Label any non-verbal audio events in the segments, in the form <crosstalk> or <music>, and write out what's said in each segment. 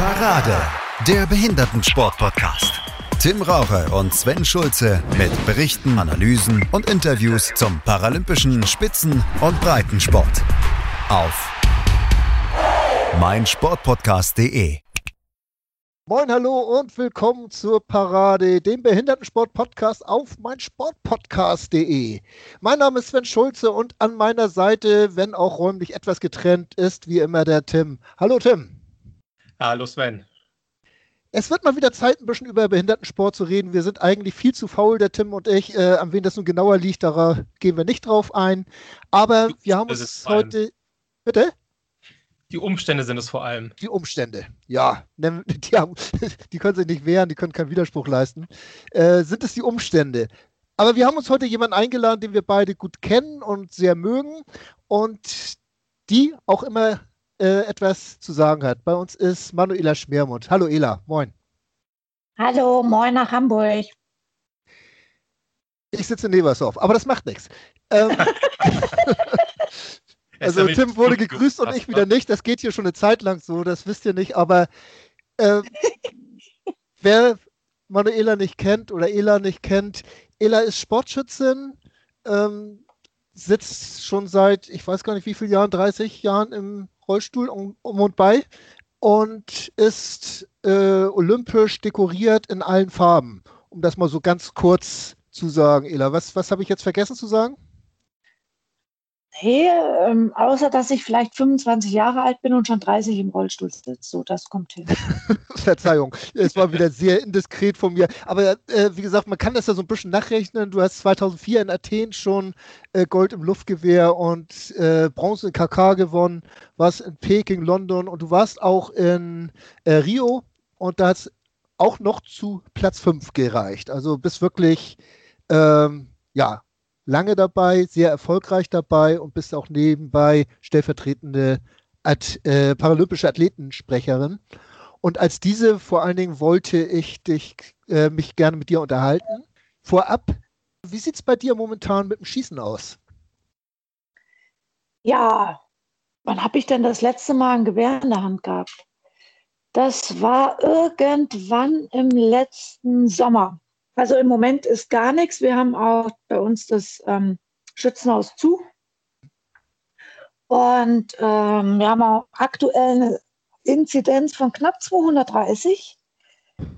Parade, der Behindertensport-Podcast. Tim Raucher und Sven Schulze mit Berichten, Analysen und Interviews zum paralympischen Spitzen- und Breitensport. Auf meinsportpodcast.de. Moin, hallo und willkommen zur Parade, dem Behindertensport-Podcast auf meinsportpodcast.de. Mein Name ist Sven Schulze und an meiner Seite, wenn auch räumlich etwas getrennt, ist wie immer der Tim. Hallo Tim. Hallo Sven. Es wird mal wieder Zeit, ein bisschen über Behindertensport zu reden. Wir sind eigentlich viel zu faul, der Tim und ich. Äh, an wen das nun genauer liegt, da gehen wir nicht drauf ein. Aber wir haben uns heute. Bitte? Die Umstände sind es vor allem. Die Umstände, ja. <laughs> Die, haben, die können sich nicht wehren, die können keinen Widerspruch leisten. Äh, sind es die Umstände? Aber wir haben uns heute jemanden eingeladen, den wir beide gut kennen und sehr mögen und die auch immer äh, etwas zu sagen hat. Bei uns ist Manuela Schmermund. Hallo Ela, moin. Hallo, moin nach Hamburg. Ich sitze in Nebersdorf, aber das macht nichts. Ähm, <laughs> also Tim wurde gegrüßt und ich wieder nicht. Das geht hier schon eine Zeit lang so, das wisst ihr nicht. Aber äh, <laughs> wer Manuela nicht kennt oder Ela nicht kennt, Ela ist Sportschützin, ähm, sitzt schon seit, ich weiß gar nicht wie viele Jahren, 30 Jahren im Rollstuhl um, um und bei und ist äh, olympisch dekoriert in allen Farben. Um das mal so ganz kurz zu sagen, Ela. Was, was habe ich jetzt vergessen zu sagen? Nee, ähm, außer dass ich vielleicht 25 Jahre alt bin und schon 30 im Rollstuhl sitze. So, das kommt hin. <laughs> Verzeihung, es war wieder sehr indiskret von mir. Aber äh, wie gesagt, man kann das ja so ein bisschen nachrechnen. Du hast 2004 in Athen schon äh, Gold im Luftgewehr und äh, Bronze in KK gewonnen, warst in Peking, London und du warst auch in äh, Rio und da hat es auch noch zu Platz 5 gereicht. Also bist wirklich, ähm, ja, lange dabei, sehr erfolgreich dabei und bist auch nebenbei stellvertretende At äh, paralympische Athletensprecherin. Und als diese vor allen Dingen wollte ich dich, äh, mich gerne mit dir unterhalten. Vorab, wie sieht es bei dir momentan mit dem Schießen aus? Ja, wann habe ich denn das letzte Mal ein Gewehr in der Hand gehabt? Das war irgendwann im letzten Sommer. Also im Moment ist gar nichts. Wir haben auch bei uns das ähm, Schützenhaus zu. Und ähm, wir haben auch aktuell eine Inzidenz von knapp 230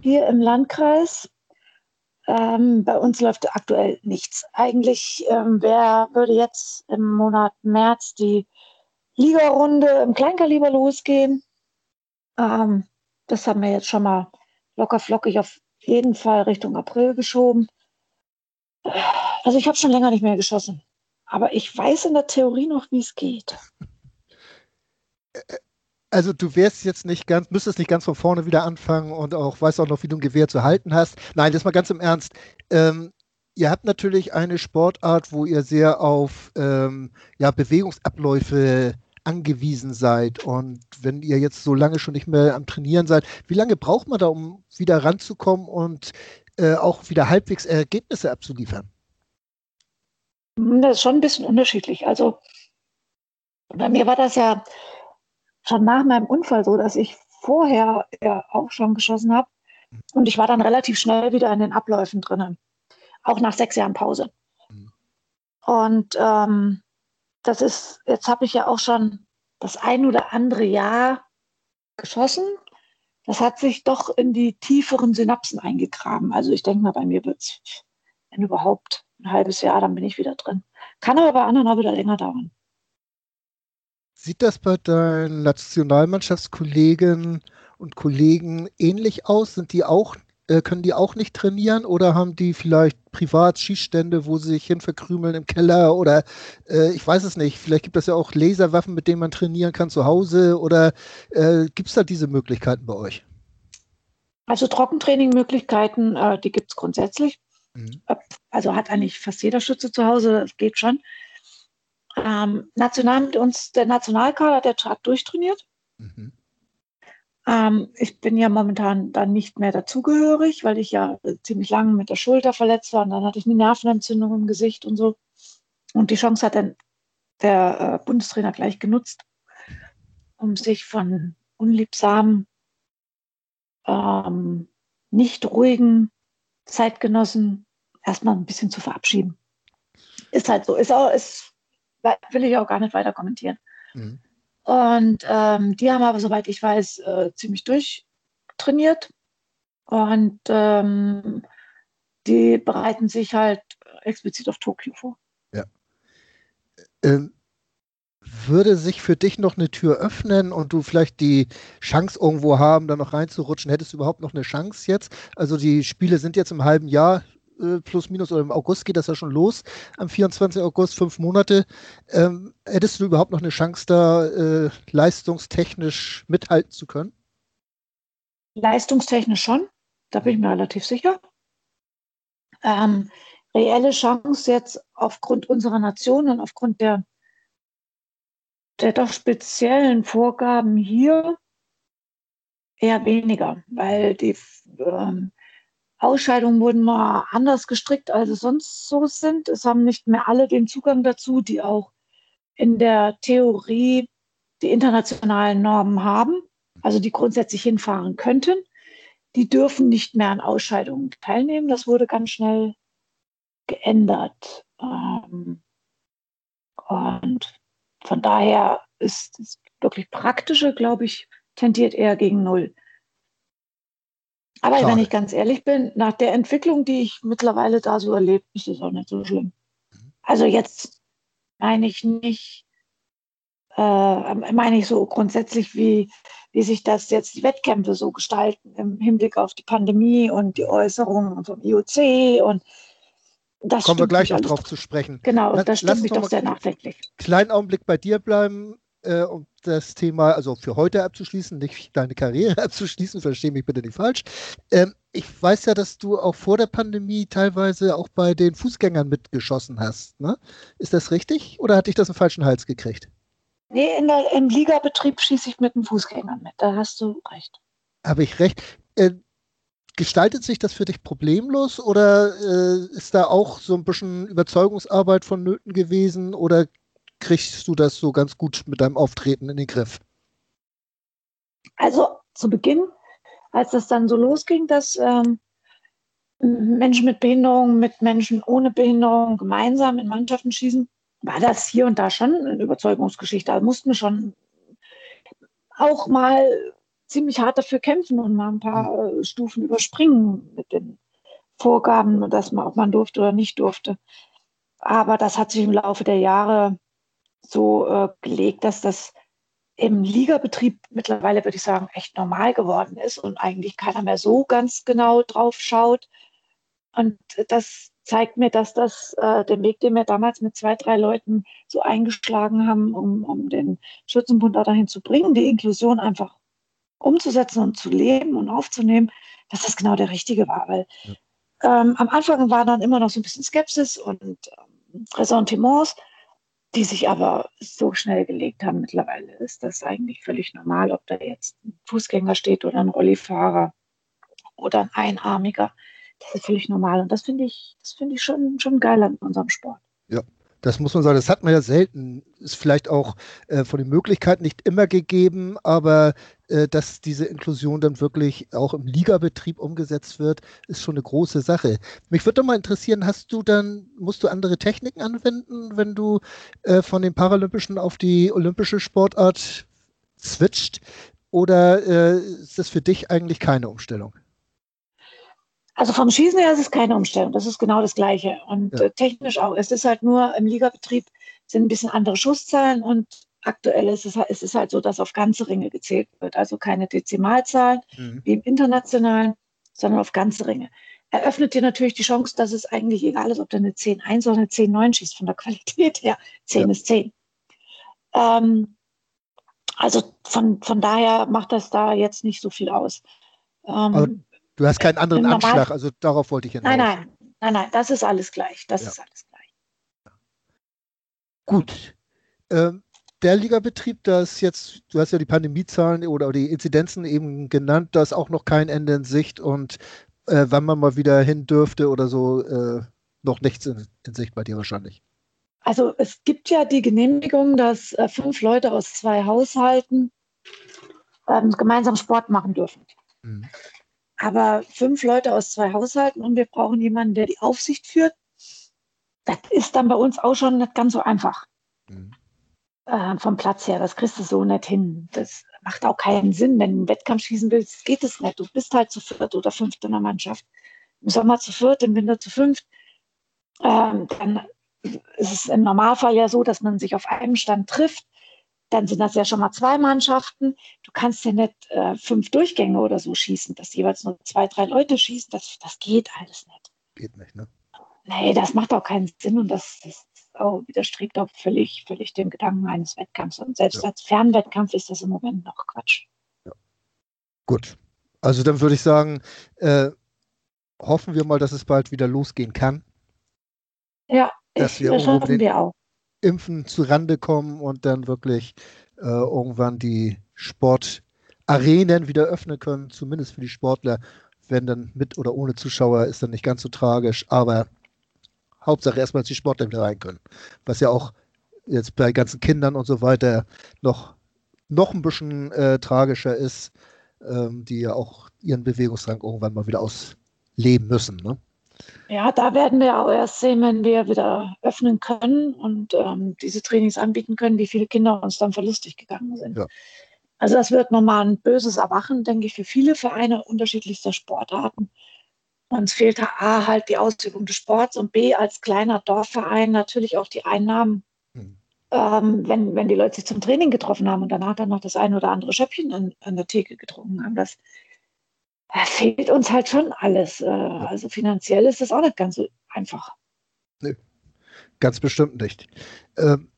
hier im Landkreis. Ähm, bei uns läuft aktuell nichts. Eigentlich ähm, wär, würde jetzt im Monat März die Ligarunde im Kleinkaliber losgehen. Ähm, das haben wir jetzt schon mal locker flockig auf jeden Fall Richtung April geschoben. Also ich habe schon länger nicht mehr geschossen. Aber ich weiß in der Theorie noch, wie es geht. Also du wärst jetzt nicht ganz, müsstest nicht ganz von vorne wieder anfangen und auch weißt auch noch, wie du ein Gewehr zu halten hast. Nein, das mal ganz im Ernst. Ähm, ihr habt natürlich eine Sportart, wo ihr sehr auf ähm, ja, Bewegungsabläufe angewiesen seid. Und wenn ihr jetzt so lange schon nicht mehr am Trainieren seid, wie lange braucht man da, um wieder ranzukommen und äh, auch wieder halbwegs Ergebnisse abzuliefern? Das ist schon ein bisschen unterschiedlich. Also bei mir war das ja schon nach meinem Unfall so, dass ich vorher ja auch schon geschossen habe. Und ich war dann relativ schnell wieder in den Abläufen drinnen. Auch nach sechs Jahren Pause. Mhm. Und ähm, das ist, jetzt habe ich ja auch schon das ein oder andere Jahr geschossen. Das hat sich doch in die tieferen Synapsen eingegraben. Also ich denke mal, bei mir wird es, wenn überhaupt, ein halbes Jahr, dann bin ich wieder drin. Kann aber bei anderen auch wieder länger dauern. Sieht das bei deinen Nationalmannschaftskollegen und Kollegen ähnlich aus? Sind die auch äh, können die auch nicht trainieren oder haben die vielleicht privat Schießstände, wo sie sich hin verkrümeln im Keller oder äh, ich weiß es nicht. Vielleicht gibt es ja auch Laserwaffen, mit denen man trainieren kann zu Hause oder äh, gibt es da diese Möglichkeiten bei euch? Also Trockentraining-Möglichkeiten, äh, die gibt es grundsätzlich. Mhm. Also hat eigentlich fast jeder Schütze zu Hause, das geht schon. Ähm, national mit uns, der Nationalkader, der hat durchtrainiert. Mhm. Ähm, ich bin ja momentan dann nicht mehr dazugehörig, weil ich ja äh, ziemlich lange mit der Schulter verletzt war und dann hatte ich eine Nervenentzündung im Gesicht und so. Und die Chance hat dann der äh, Bundestrainer gleich genutzt, um sich von unliebsamen ähm, nicht ruhigen Zeitgenossen erstmal ein bisschen zu verabschieden. Ist halt so. Ist auch, ist, will ich auch gar nicht weiter kommentieren. Mhm. Und ähm, die haben aber, soweit ich weiß, äh, ziemlich durchtrainiert. Und ähm, die bereiten sich halt explizit auf Tokio vor. Ja. Ähm, würde sich für dich noch eine Tür öffnen und du vielleicht die Chance irgendwo haben, da noch reinzurutschen? Hättest du überhaupt noch eine Chance jetzt? Also die Spiele sind jetzt im halben Jahr äh, plus minus oder im August geht das ja schon los, am 24. August, fünf Monate. Ähm, hättest du überhaupt noch eine Chance, da äh, leistungstechnisch mithalten zu können? Leistungstechnisch schon, da bin ich mir relativ sicher. Ähm, reelle Chance jetzt aufgrund unserer Nation und aufgrund der, der doch speziellen Vorgaben hier eher weniger, weil die ähm, Ausscheidungen wurden mal anders gestrickt, als es sonst so sind. Es haben nicht mehr alle den Zugang dazu, die auch in der Theorie die internationalen Normen haben, also die grundsätzlich hinfahren könnten. Die dürfen nicht mehr an Ausscheidungen teilnehmen. Das wurde ganz schnell geändert. Ähm, und von daher ist das wirklich praktische, glaube ich, tendiert eher gegen Null. Aber Schade. wenn ich ganz ehrlich bin, nach der Entwicklung, die ich mittlerweile da so erlebt, ist es auch nicht so schlimm. Mhm. Also jetzt meine ich nicht, äh, meine ich so grundsätzlich, wie, wie sich das jetzt die Wettkämpfe so gestalten im Hinblick auf die Pandemie und die Äußerungen vom IOC und das Kommen wir gleich noch drauf zu sprechen. Genau, das stimmt mich doch sehr nachdenklich. Kleinen Augenblick bei dir bleiben äh, um das Thema, also für heute abzuschließen, nicht deine Karriere <laughs> abzuschließen, verstehe mich bitte nicht falsch. Ähm, ich weiß ja, dass du auch vor der Pandemie teilweise auch bei den Fußgängern mitgeschossen hast. Ne? Ist das richtig oder hatte ich das einen falschen Hals gekriegt? Nee, der, im Ligabetrieb schieße ich mit den Fußgängern mit. Da hast du recht. Habe ich recht. Äh, gestaltet sich das für dich problemlos oder äh, ist da auch so ein bisschen Überzeugungsarbeit vonnöten gewesen oder kriegst du das so ganz gut mit deinem Auftreten in den Griff? Also zu Beginn, als das dann so losging, dass ähm, Menschen mit Behinderung mit Menschen ohne Behinderung gemeinsam in Mannschaften schießen, war das hier und da schon eine Überzeugungsgeschichte. Da mussten wir schon auch mal ziemlich hart dafür kämpfen und mal ein paar äh, Stufen überspringen mit den Vorgaben, dass man, ob man durfte oder nicht durfte. Aber das hat sich im Laufe der Jahre so äh, gelegt, dass das im Ligabetrieb mittlerweile, würde ich sagen, echt normal geworden ist und eigentlich keiner mehr so ganz genau drauf schaut. Und das zeigt mir, dass das äh, der Weg, den wir damals mit zwei, drei Leuten so eingeschlagen haben, um, um den Schützenbund da dahin zu bringen, die Inklusion einfach umzusetzen und zu leben und aufzunehmen, dass das genau der richtige war. Weil ähm, am Anfang war dann immer noch so ein bisschen Skepsis und ähm, Ressentiments die sich aber so schnell gelegt haben. Mittlerweile ist das eigentlich völlig normal, ob da jetzt ein Fußgänger steht oder ein Rollifahrer oder ein Einarmiger. Das ist völlig normal. Und das finde ich, das finde ich schon, schon geil an unserem Sport. Ja, das muss man sagen, das hat man ja selten. Ist vielleicht auch äh, von den Möglichkeiten nicht immer gegeben, aber äh, dass diese Inklusion dann wirklich auch im Ligabetrieb umgesetzt wird, ist schon eine große Sache. Mich würde doch mal interessieren, hast du dann, musst du andere Techniken anwenden, wenn du äh, von den Paralympischen auf die olympische Sportart switcht? Oder äh, ist das für dich eigentlich keine Umstellung? Also vom Schießen her ist es keine Umstellung. Das ist genau das Gleiche. Und ja. äh, technisch auch. Es ist halt nur im Ligabetrieb sind ein bisschen andere Schusszahlen und aktuell ist es, ist es halt so, dass auf ganze Ringe gezählt wird. Also keine Dezimalzahlen mhm. wie im internationalen, sondern auf ganze Ringe. Eröffnet dir natürlich die Chance, dass es eigentlich egal ist, ob du eine 10-1 oder eine 10-9 schießt, von der <laughs> Qualität her. 10 ja. ist 10. Ähm, also von, von daher macht das da jetzt nicht so viel aus. Ähm, Du hast keinen anderen Anschlag, also darauf wollte ich hinaus. Nein, nein, nein, nein, das ist alles gleich. Das ja. ist alles gleich. Gut. Ähm, der Ligabetrieb, das jetzt, du hast ja die Pandemiezahlen oder die Inzidenzen eben genannt, da ist auch noch kein Ende in Sicht und äh, wann man mal wieder hin dürfte oder so, äh, noch nichts in, in, Sicht bei dir wahrscheinlich. Also es gibt ja die Genehmigung, dass äh, fünf Leute aus zwei Haushalten ähm, gemeinsam Sport machen dürfen. Mhm. Aber fünf Leute aus zwei Haushalten und wir brauchen jemanden, der die Aufsicht führt. Das ist dann bei uns auch schon nicht ganz so einfach. Mhm. Äh, vom Platz her, das kriegst du so nicht hin. Das macht auch keinen Sinn, wenn du einen Wettkampf schießen willst, geht es nicht. Du bist halt zu viert oder fünft in der Mannschaft. Im Sommer zu viert, im Winter zu fünft. Ähm, dann ist es im Normalfall ja so, dass man sich auf einem Stand trifft. Dann sind das ja schon mal zwei Mannschaften. Du kannst ja nicht äh, fünf Durchgänge oder so schießen, dass jeweils nur zwei, drei Leute schießen. Das, das geht alles nicht. Geht nicht, ne? Nee, das macht auch keinen Sinn und das, das oh, widerstrebt auch völlig, völlig dem Gedanken eines Wettkampfs. Und selbst ja. als Fernwettkampf ist das im Moment noch Quatsch. Ja. Gut. Also dann würde ich sagen, äh, hoffen wir mal, dass es bald wieder losgehen kann. Ja, dass wir, das hoffen wir auch. Impfen zu Rande kommen und dann wirklich äh, irgendwann die Sportarenen wieder öffnen können, zumindest für die Sportler. Wenn dann mit oder ohne Zuschauer ist dann nicht ganz so tragisch, aber Hauptsache erstmal, dass die Sportler wieder rein können. Was ja auch jetzt bei ganzen Kindern und so weiter noch, noch ein bisschen äh, tragischer ist, ähm, die ja auch ihren Bewegungsdrang irgendwann mal wieder ausleben müssen. Ne? Ja, da werden wir auch erst sehen, wenn wir wieder öffnen können und ähm, diese Trainings anbieten können, wie viele Kinder uns dann verlustig gegangen sind. Ja. Also das wird nochmal ein böses Erwachen, denke ich, für viele Vereine unterschiedlichster Sportarten. Uns fehlt A halt die Ausübung des Sports und B als kleiner Dorfverein natürlich auch die Einnahmen, hm. ähm, wenn, wenn die Leute sich zum Training getroffen haben und danach dann noch das eine oder andere Schöppchen an, an der Theke getrunken haben. Das äh, fehlt uns halt schon alles. Äh, also finanziell ist das auch nicht ganz so einfach. Nee, ganz bestimmt nicht. Ähm,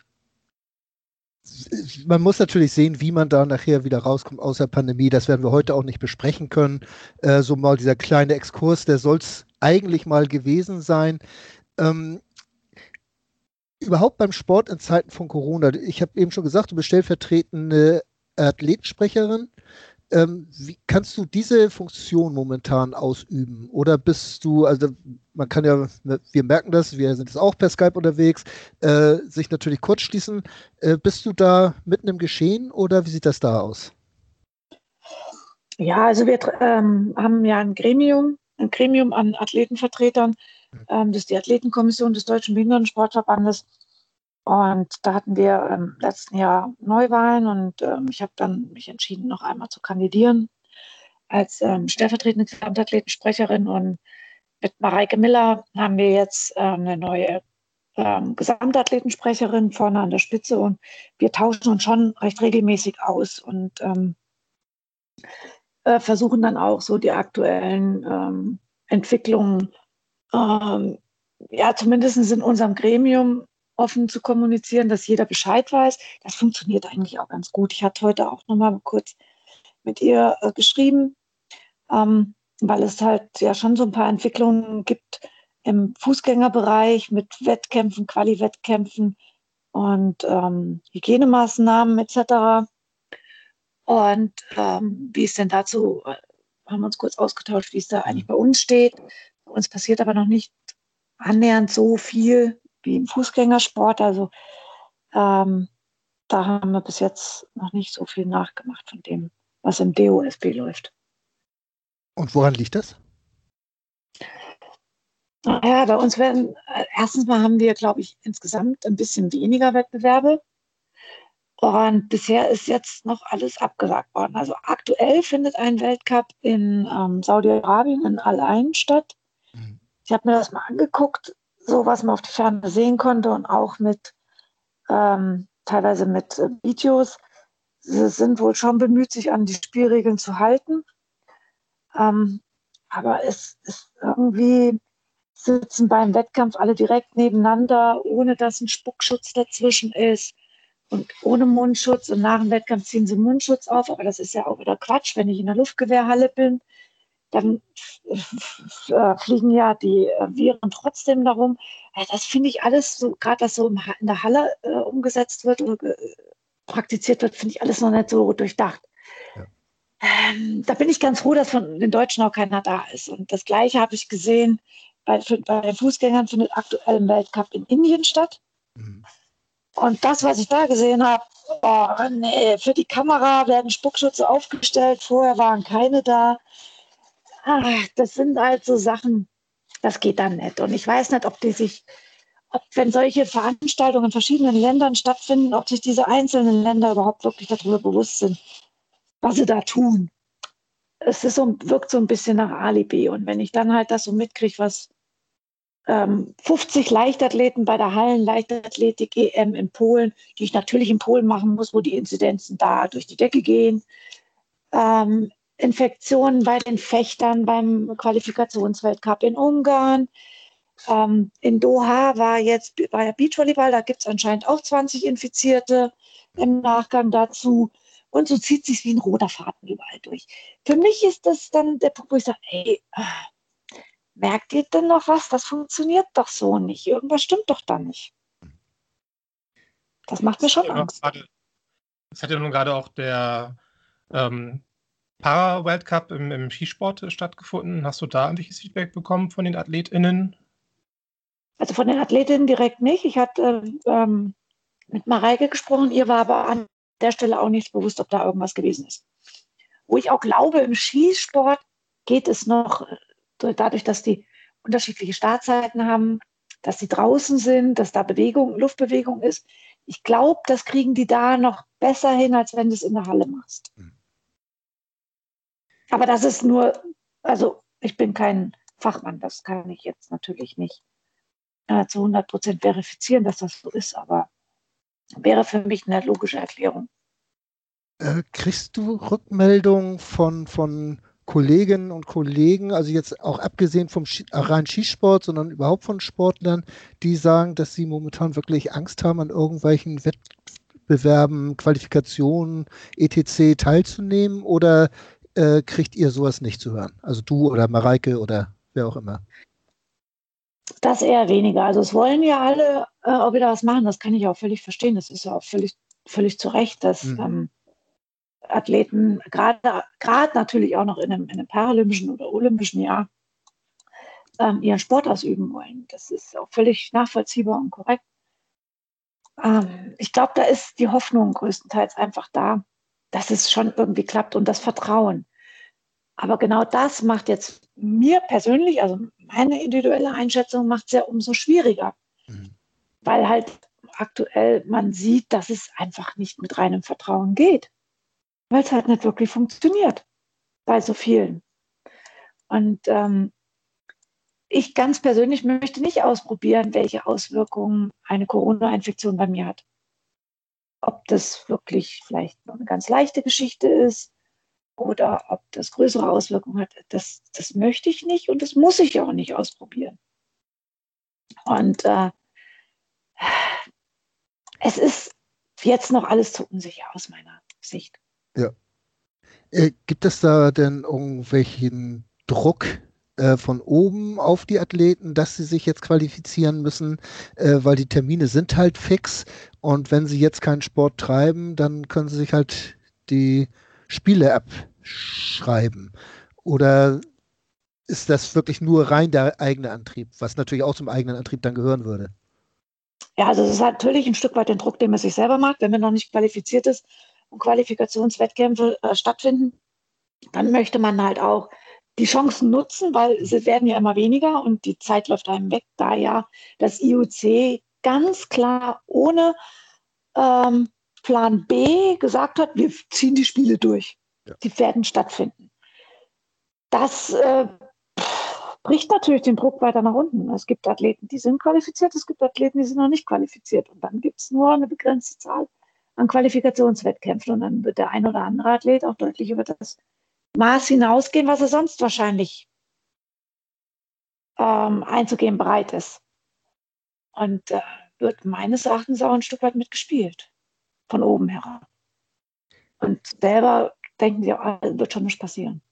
man muss natürlich sehen, wie man da nachher wieder rauskommt aus der Pandemie. Das werden wir heute auch nicht besprechen können. Äh, so mal dieser kleine Exkurs, der soll es eigentlich mal gewesen sein. Ähm, überhaupt beim Sport in Zeiten von Corona, ich habe eben schon gesagt, du bist stellvertretende Athletensprecherin. Ähm, wie kannst du diese Funktion momentan ausüben? Oder bist du, also man kann ja, wir merken das, wir sind jetzt auch per Skype unterwegs, äh, sich natürlich kurz schließen. Äh, bist du da mitten im Geschehen oder wie sieht das da aus? Ja, also wir ähm, haben ja ein Gremium, ein Gremium an Athletenvertretern. Ähm, das ist die Athletenkommission des Deutschen Behindertensportverbandes. Und da hatten wir im letzten Jahr Neuwahlen und ähm, ich habe dann mich entschieden, noch einmal zu kandidieren als ähm, stellvertretende Gesamtathletensprecherin. Und mit Mareike Miller haben wir jetzt ähm, eine neue ähm, Gesamtathletensprecherin vorne an der Spitze und wir tauschen uns schon recht regelmäßig aus und ähm, äh, versuchen dann auch so die aktuellen ähm, Entwicklungen, ja, zumindest in unserem Gremium offen zu kommunizieren, dass jeder Bescheid weiß. Das funktioniert eigentlich auch ganz gut. Ich hatte heute auch noch mal kurz mit ihr äh, geschrieben, ähm, weil es halt ja schon so ein paar Entwicklungen gibt im Fußgängerbereich mit Wettkämpfen, Quali-Wettkämpfen und ähm, Hygienemaßnahmen etc. Und ähm, wie es denn dazu, äh, haben wir uns kurz ausgetauscht, wie es da eigentlich bei uns steht. Bei uns passiert aber noch nicht annähernd so viel wie im Fußgängersport. Also ähm, da haben wir bis jetzt noch nicht so viel nachgemacht von dem, was im DOSB läuft. Und woran liegt das? Ja, bei uns werden, äh, erstens mal haben wir, glaube ich, insgesamt ein bisschen weniger Wettbewerbe. Und bisher ist jetzt noch alles abgesagt worden. Also aktuell findet ein Weltcup in ähm, Saudi-Arabien in Al-Ain statt. Mhm. Ich habe mir das mal angeguckt so was man auf die Ferne sehen konnte und auch mit ähm, teilweise mit äh, Videos. Sie sind wohl schon bemüht, sich an die Spielregeln zu halten. Ähm, aber es ist irgendwie sitzen beim Wettkampf alle direkt nebeneinander, ohne dass ein Spuckschutz dazwischen ist und ohne Mundschutz. Und nach dem Wettkampf ziehen sie Mundschutz auf. Aber das ist ja auch wieder Quatsch, wenn ich in der Luftgewehrhalle bin dann äh, fliegen ja die äh, Viren trotzdem darum. Also das finde ich alles so, gerade dass so in der Halle äh, umgesetzt wird äh, praktiziert wird, finde ich alles noch nicht so durchdacht. Ja. Ähm, da bin ich ganz froh, dass von den Deutschen auch keiner da ist. Und das Gleiche habe ich gesehen, bei, bei den Fußgängern findet aktuell ein Weltcup in Indien statt. Mhm. Und das, was ich da gesehen habe, oh, nee, für die Kamera werden Spuckschütze aufgestellt, vorher waren keine da. Ach, das sind halt so Sachen, das geht dann nicht. Und ich weiß nicht, ob die sich, ob wenn solche Veranstaltungen in verschiedenen Ländern stattfinden, ob sich diese einzelnen Länder überhaupt wirklich darüber bewusst sind, was sie da tun. Es ist so, wirkt so ein bisschen nach Alibi. Und wenn ich dann halt das so mitkriege, was ähm, 50 Leichtathleten bei der Hallen-Leichtathletik EM in Polen, die ich natürlich in Polen machen muss, wo die Inzidenzen da durch die Decke gehen. Ähm, Infektionen bei den Fechtern beim Qualifikationsweltcup in Ungarn. Ähm, in Doha war jetzt ja Beachvolleyball, da gibt es anscheinend auch 20 Infizierte im Nachgang dazu. Und so zieht sich wie ein roter Faden überall durch. Für mich ist das dann der Punkt, wo ich sage, ey, merkt ihr denn noch was? Das funktioniert doch so nicht. Irgendwas stimmt doch da nicht. Das macht mir schon Angst. Es hat ja nun gerade auch der ähm, Para-Weltcup im, im Skisport stattgefunden. Hast du da irgendwelches Feedback bekommen von den AthletInnen? Also von den Athletinnen direkt nicht. Ich hatte ähm, mit Mareike gesprochen, ihr war aber an der Stelle auch nicht bewusst, ob da irgendwas gewesen ist. Wo ich auch glaube, im Skisport geht es noch dadurch, dass die unterschiedliche Startzeiten haben, dass sie draußen sind, dass da Bewegung, Luftbewegung ist. Ich glaube, das kriegen die da noch besser hin, als wenn du es in der Halle machst. Mhm. Aber das ist nur, also ich bin kein Fachmann, das kann ich jetzt natürlich nicht äh, zu 100 Prozent verifizieren, dass das so ist, aber wäre für mich eine logische Erklärung. Äh, kriegst du Rückmeldungen von, von Kolleginnen und Kollegen, also jetzt auch abgesehen vom rein Skisport, sondern überhaupt von Sportlern, die sagen, dass sie momentan wirklich Angst haben, an irgendwelchen Wettbewerben, Qualifikationen, etc. teilzunehmen? Oder äh, kriegt ihr sowas nicht zu hören? Also du oder Mareike oder wer auch immer? Das eher weniger. Also es wollen ja alle äh, auch wieder was machen. Das kann ich auch völlig verstehen. Das ist ja auch völlig, völlig zu Recht, dass mhm. ähm, Athleten, gerade natürlich auch noch in einem, in einem paralympischen oder olympischen Jahr, ähm, ihren Sport ausüben wollen. Das ist auch völlig nachvollziehbar und korrekt. Ähm, ich glaube, da ist die Hoffnung größtenteils einfach da, dass es schon irgendwie klappt und das Vertrauen. Aber genau das macht jetzt mir persönlich, also meine individuelle Einschätzung, macht es ja umso schwieriger. Mhm. Weil halt aktuell man sieht, dass es einfach nicht mit reinem Vertrauen geht weil es halt nicht wirklich funktioniert bei so vielen. Und ähm, ich ganz persönlich möchte nicht ausprobieren, welche Auswirkungen eine Corona-Infektion bei mir hat. Ob das wirklich vielleicht nur eine ganz leichte Geschichte ist oder ob das größere Auswirkungen hat, das, das möchte ich nicht und das muss ich auch nicht ausprobieren. Und äh, es ist jetzt noch alles zu unsicher aus meiner Sicht. Ja. Äh, gibt es da denn irgendwelchen Druck äh, von oben auf die Athleten, dass sie sich jetzt qualifizieren müssen, äh, weil die Termine sind halt fix und wenn sie jetzt keinen Sport treiben, dann können sie sich halt die Spiele abschreiben. Oder ist das wirklich nur rein der eigene Antrieb, was natürlich auch zum eigenen Antrieb dann gehören würde? Ja, also es ist natürlich ein Stück weit den Druck, den man sich selber macht, wenn man noch nicht qualifiziert ist, und Qualifikationswettkämpfe äh, stattfinden, dann möchte man halt auch die Chancen nutzen, weil sie werden ja immer weniger und die Zeit läuft einem weg, da ja das IOC ganz klar ohne ähm, Plan B gesagt hat, wir ziehen die Spiele durch. Ja. Die werden stattfinden. Das äh, bricht natürlich den Druck weiter nach unten. Es gibt Athleten, die sind qualifiziert, es gibt Athleten, die sind noch nicht qualifiziert. Und dann gibt es nur eine begrenzte Zahl an Qualifikationswettkämpfen. Und dann wird der ein oder andere Athlet auch deutlich über das Maß hinausgehen, was er sonst wahrscheinlich ähm, einzugehen bereit ist. Und äh, wird meines Erachtens auch ein Stück weit mitgespielt, von oben herab. Und selber denken sie auch, wird schon nicht passieren.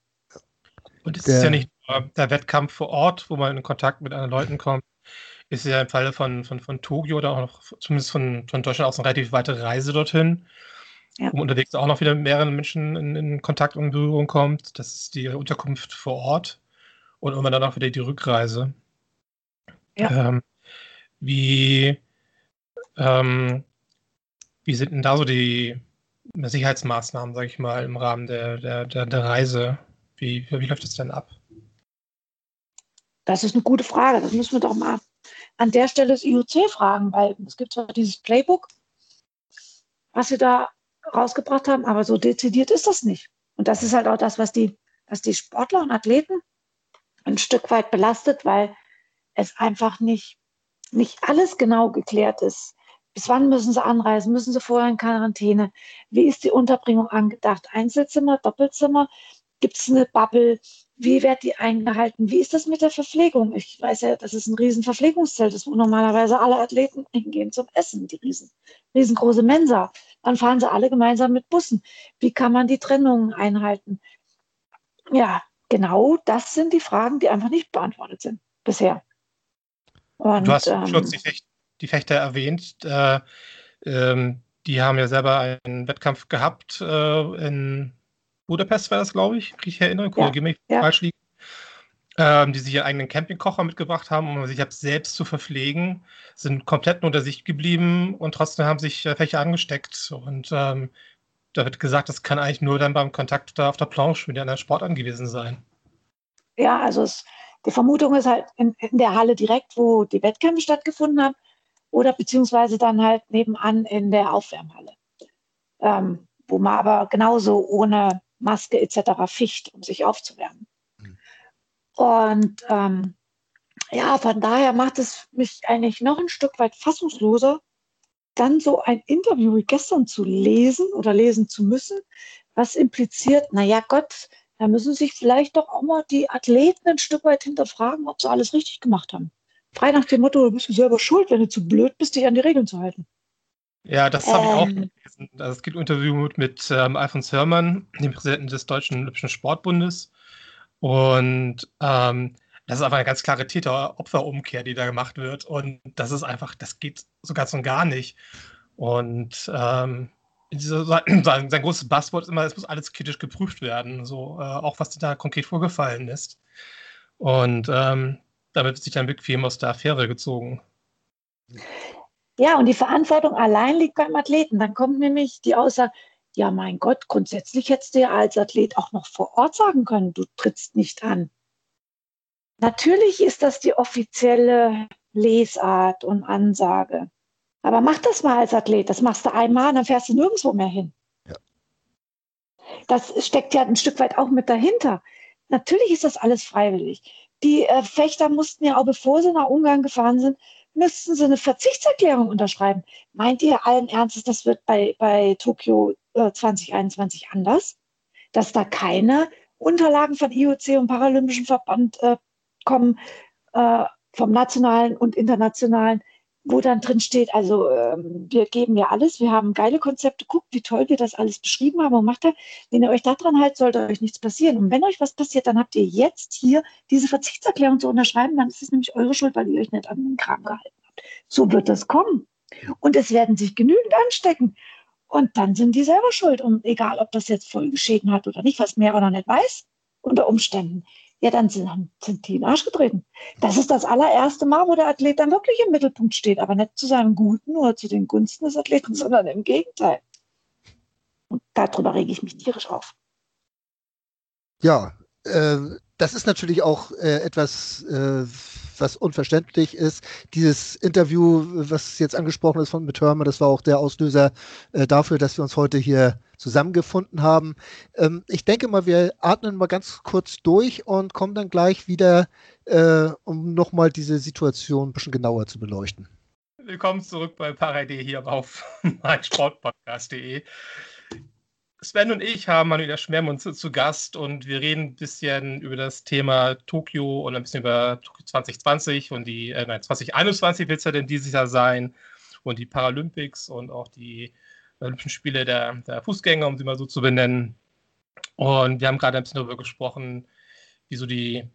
Und es ist ja nicht nur der Wettkampf vor Ort, wo man in Kontakt mit anderen Leuten kommt, ist ja im Falle von, von, von Tokio oder auch noch, zumindest von, von Deutschland aus eine relativ weite Reise dorthin, ja. wo unterwegs auch noch wieder mit mehreren Menschen in, in, Kontakt und Berührung kommt. Das ist die Unterkunft vor Ort und immer dann auch wieder die Rückreise. Ja. Ähm, wie, ähm, Wie sind denn da so die Sicherheitsmaßnahmen, sage ich mal, im Rahmen der, der, der, der Reise? Wie, wie läuft das denn ab? Das ist eine gute Frage. Das müssen wir doch mal an der Stelle das IOC fragen, weil es gibt zwar dieses Playbook, was sie da rausgebracht haben, aber so dezidiert ist das nicht. Und das ist halt auch das, was die, was die Sportler und Athleten ein Stück weit belastet, weil es einfach nicht, nicht alles genau geklärt ist. Bis wann müssen sie anreisen? Müssen sie vorher in Quarantäne? Wie ist die Unterbringung angedacht? Einzelzimmer, Doppelzimmer? Gibt es eine Bubble? Wie wird die eingehalten? Wie ist das mit der Verpflegung? Ich weiß ja, das ist ein riesen Verpflegungszelt, das wo normalerweise alle Athleten hingehen zum Essen, die riesen, riesengroße Mensa. Dann fahren sie alle gemeinsam mit Bussen. Wie kann man die Trennungen einhalten? Ja, genau das sind die Fragen, die einfach nicht beantwortet sind bisher. Und, du hast ähm, Schutz die, Fecht, die Fechter erwähnt. Äh, ähm, die haben ja selber einen Wettkampf gehabt äh, in Budapest, war das, glaube ich, wie ich erinnere. Korrigiere mich, ja. falsch liegen. Ähm, die sich ihren eigenen Campingkocher mitgebracht haben, um sich selbst zu verpflegen, sind komplett unter sich geblieben und trotzdem haben sich äh, Fächer angesteckt. Und ähm, da wird gesagt, das kann eigentlich nur dann beim Kontakt da auf der Planche mit einem Sport angewiesen sein. Ja, also es, die Vermutung ist halt in, in, der Halle direkt, wo die Wettkämpfe stattgefunden haben, oder beziehungsweise dann halt nebenan in der Aufwärmhalle, ähm, wo man aber genauso ohne Maske etc. ficht, um sich aufzuwärmen. Mhm. Und ähm, ja, von daher macht es mich eigentlich noch ein Stück weit fassungsloser, dann so ein Interview wie gestern zu lesen oder lesen zu müssen, was impliziert, naja Gott, da müssen sich vielleicht doch auch mal die Athleten ein Stück weit hinterfragen, ob sie alles richtig gemacht haben. Frei nach dem Motto, du bist selber schuld, wenn du zu blöd bist, dich an die Regeln zu halten. Ja, das habe ähm, ich auch ähm. gelesen. Also es gibt ein Interview mit ähm, Alfons Hörmann, dem Präsidenten des Deutschen Olympischen Sportbundes. Und ähm, das ist einfach eine ganz klare Täter-Opfer-Umkehr, die da gemacht wird. Und das ist einfach, das geht so ganz und gar nicht. Und ähm, <clears throat> sein, sein, großes Buzzword ist immer, es muss alles kritisch geprüft werden, so äh, auch was da konkret vorgefallen ist. Und ähm, damit wird sich dann bequem aus der Affäre gezogen. Ja, und die Verantwortung allein liegt beim Athleten. Dann kommt nämlich die Aussage, ja, mein Gott, grundsätzlich hättest du ja als Athlet auch noch vor Ort sagen können, du trittst nicht an. Natürlich ist das die offizielle Lesart und Ansage. Aber mach das mal als Athlet. Das machst du einmal, dann fährst du nirgendwo mehr hin. Ja. Das steckt ja ein Stück weit auch mit dahinter. Natürlich ist das alles freiwillig. Die äh, Fechter mussten ja auch, bevor sie nach Ungarn gefahren sind, müssten sie eine Verzichtserklärung unterschreiben. Meint ihr allen Ernstes, das wird bei, bei Tokio äh, 2021 anders? Dass da keine Unterlagen von IOC und Paralympischen Verband äh, kommen, äh, vom nationalen und internationalen, wo dann drin steht, also ähm, wir geben ja alles, wir haben geile Konzepte, guckt, wie toll wir das alles beschrieben haben und macht da, wenn ihr euch daran haltet, sollte euch nichts passieren. Und wenn euch was passiert, dann habt ihr jetzt hier diese Verzichtserklärung zu unterschreiben, dann ist es nämlich eure Schuld, weil ihr euch nicht an den Kram gehalten habt. So wird das kommen. Und es werden sich genügend anstecken. Und dann sind die selber schuld. Und egal, ob das jetzt Folgeschäden hat oder nicht, was mehr oder nicht weiß, unter Umständen ja, dann sind, sind die in den Arsch getreten. Das ist das allererste Mal, wo der Athlet dann wirklich im Mittelpunkt steht, aber nicht zu seinem Guten oder zu den Gunsten des Athleten, sondern im Gegenteil. Und darüber rege ich mich tierisch auf. Ja, äh, das ist natürlich auch äh, etwas, äh, was unverständlich ist. Dieses Interview, was jetzt angesprochen ist von mit Hörmer, das war auch der Auslöser äh, dafür, dass wir uns heute hier zusammengefunden haben. Ähm, ich denke mal, wir atmen mal ganz kurz durch und kommen dann gleich wieder, äh, um nochmal diese Situation ein bisschen genauer zu beleuchten. Willkommen zurück bei Paradé hier auf <laughs> meinsportpodcast.de. Sven und ich haben Manuela Schmermund zu, zu, Gast und wir reden ein bisschen über das Thema Tokio und ein bisschen über Tokio 2020 und die, äh, nein, 2021 wird es ja denn dieses Jahr sein und die Paralympics und auch die Olympischen Spiele der, der Fußgänger, um sie mal so zu benennen. Und wir haben gerade ein bisschen darüber gesprochen, wie so die,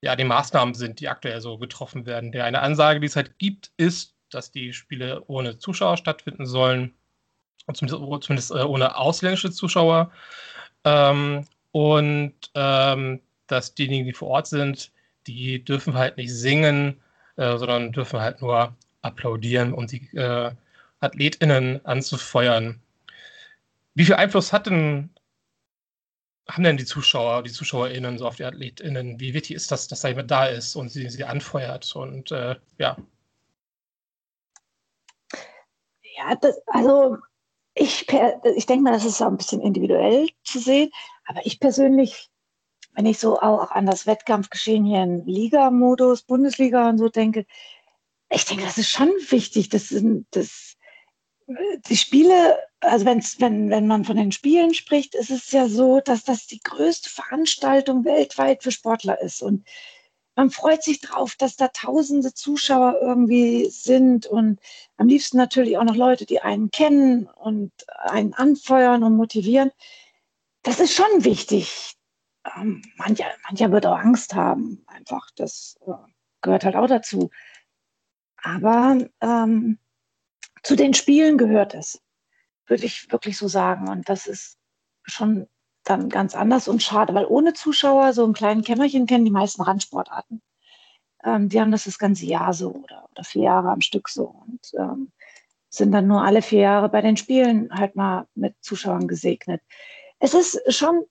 ja, die Maßnahmen sind, die aktuell so getroffen werden. Der eine Ansage, die es halt gibt, ist, dass die Spiele ohne Zuschauer stattfinden sollen. Zumindest, zumindest äh, ohne ausländische Zuschauer. Ähm, und ähm, dass diejenigen, die vor Ort sind, die dürfen halt nicht singen, äh, sondern dürfen halt nur applaudieren und die äh, AthletInnen anzufeuern. Wie viel Einfluss hat haben denn die Zuschauer, die ZuschauerInnen so auf die AthletInnen? Wie wichtig ist das, dass da jemand da ist und sie, sie anfeuert? Und äh, ja. Ja, das, also ich, ich denke mal, das ist auch ein bisschen individuell zu sehen, aber ich persönlich, wenn ich so auch an das Wettkampfgeschehen hier in Liga-Modus, Bundesliga und so denke, ich denke, das ist schon wichtig. Das sind, das, die Spiele, also wenn's, wenn, wenn man von den Spielen spricht, ist es ja so, dass das die größte Veranstaltung weltweit für Sportler ist. Und man freut sich drauf, dass da tausende Zuschauer irgendwie sind und am liebsten natürlich auch noch Leute, die einen kennen und einen anfeuern und motivieren. Das ist schon wichtig. Ähm, mancher, mancher wird auch Angst haben, einfach. Das äh, gehört halt auch dazu. Aber ähm, zu den Spielen gehört es, würde ich wirklich so sagen. Und das ist schon dann ganz anders und schade, weil ohne Zuschauer, so ein kleines Kämmerchen kennen die meisten Randsportarten. Ähm, die haben das das ganze Jahr so oder, oder vier Jahre am Stück so und ähm, sind dann nur alle vier Jahre bei den Spielen halt mal mit Zuschauern gesegnet. Es ist schon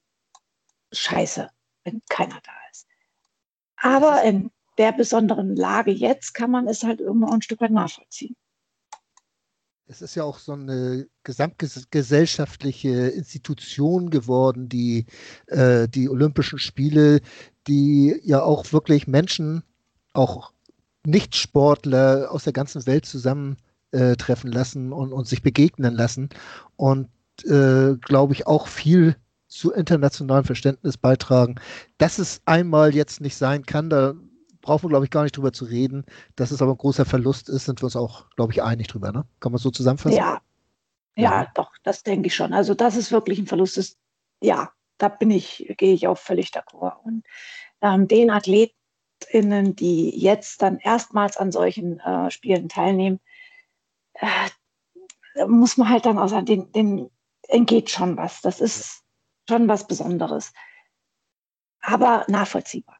scheiße, wenn keiner da ist. Aber in der besonderen Lage jetzt kann man es halt irgendwo ein Stück weit nachvollziehen es ist ja auch so eine gesamtgesellschaftliche Institution geworden, die, äh, die Olympischen Spiele, die ja auch wirklich Menschen, auch Nichtsportler aus der ganzen Welt zusammentreffen äh, lassen und, und sich begegnen lassen. Und äh, glaube ich auch viel zu internationalem Verständnis beitragen. Dass es einmal jetzt nicht sein kann, da brauchen wir, glaube ich, gar nicht drüber zu reden. Dass es aber ein großer Verlust ist, sind wir uns auch, glaube ich, einig drüber. Ne? Kann man so zusammenfassen? Ja. ja, ja, doch, das denke ich schon. Also, dass es wirklich ein Verlust ist, ja, da bin ich, gehe ich auch völlig d'accord. Und ähm, den AthletInnen, die jetzt dann erstmals an solchen äh, Spielen teilnehmen, äh, muss man halt dann auch sagen, den, den entgeht schon was. Das ist schon was Besonderes. Aber nachvollziehbar.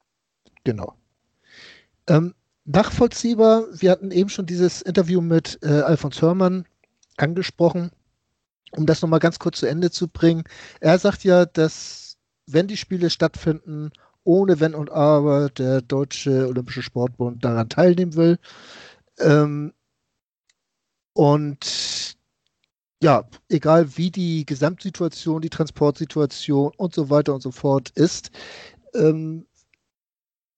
Genau. Ähm, nachvollziehbar, wir hatten eben schon dieses Interview mit äh, Alfons Hörmann angesprochen, um das nochmal ganz kurz zu Ende zu bringen. Er sagt ja, dass wenn die Spiele stattfinden, ohne Wenn und Aber der Deutsche Olympische Sportbund daran teilnehmen will. Ähm, und ja, egal wie die Gesamtsituation, die Transportsituation und so weiter und so fort ist, ähm,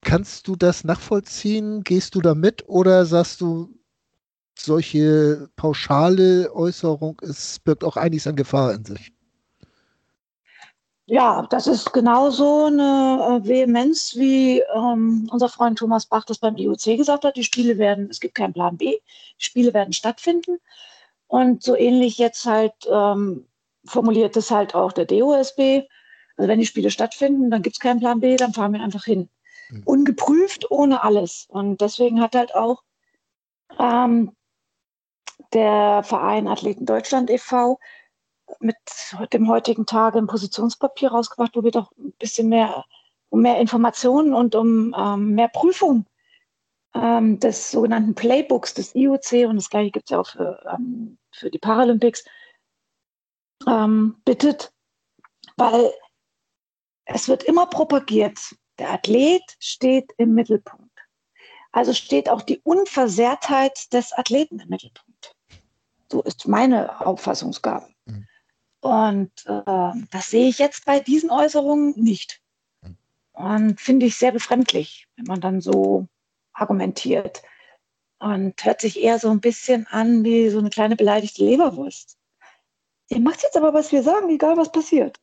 Kannst du das nachvollziehen? Gehst du da mit oder sagst du, solche pauschale Äußerung, es birgt auch einiges an Gefahr in sich? Ja, das ist genauso eine äh, Vehemenz, wie ähm, unser Freund Thomas Bach das beim IOC gesagt hat. Die Spiele werden, es gibt keinen Plan B, die Spiele werden stattfinden. Und so ähnlich jetzt halt ähm, formuliert es halt auch der DOSB. Also wenn die Spiele stattfinden, dann gibt es keinen Plan B, dann fahren wir einfach hin. Mhm. Ungeprüft, ohne alles. Und deswegen hat halt auch ähm, der Verein Athleten Deutschland e.V. mit dem heutigen Tage ein Positionspapier rausgebracht, wo wir doch ein bisschen mehr um mehr Informationen und um ähm, mehr Prüfung ähm, des sogenannten Playbooks des IOC und das gleiche gibt es ja auch für, ähm, für die Paralympics ähm, bittet, weil es wird immer propagiert, der Athlet steht im Mittelpunkt. Also steht auch die Unversehrtheit des Athleten im Mittelpunkt. So ist meine Auffassungsgabe. Mhm. Und äh, das sehe ich jetzt bei diesen Äußerungen nicht. Mhm. Und finde ich sehr befremdlich, wenn man dann so argumentiert. Und hört sich eher so ein bisschen an wie so eine kleine beleidigte Leberwurst. Ihr macht jetzt aber, was wir sagen, egal was passiert.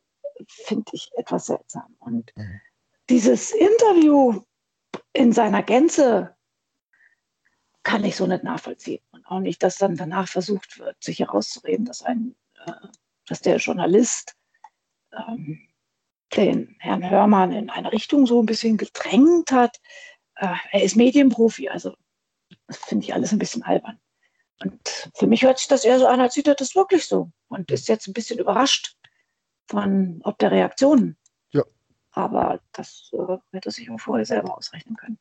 Finde ich etwas seltsam. Und mhm dieses Interview in seiner Gänze kann ich so nicht nachvollziehen. Und auch nicht, dass dann danach versucht wird, sich herauszureden, dass, ein, äh, dass der Journalist ähm, den Herrn Hörmann in eine Richtung so ein bisschen gedrängt hat. Äh, er ist Medienprofi, also das finde ich alles ein bisschen albern. Und für mich hört sich das eher so an, als sieht er das wirklich so und ist jetzt ein bisschen überrascht von ob der Reaktionen. Aber das äh, hätte sich auch vorher selber ausrechnen können.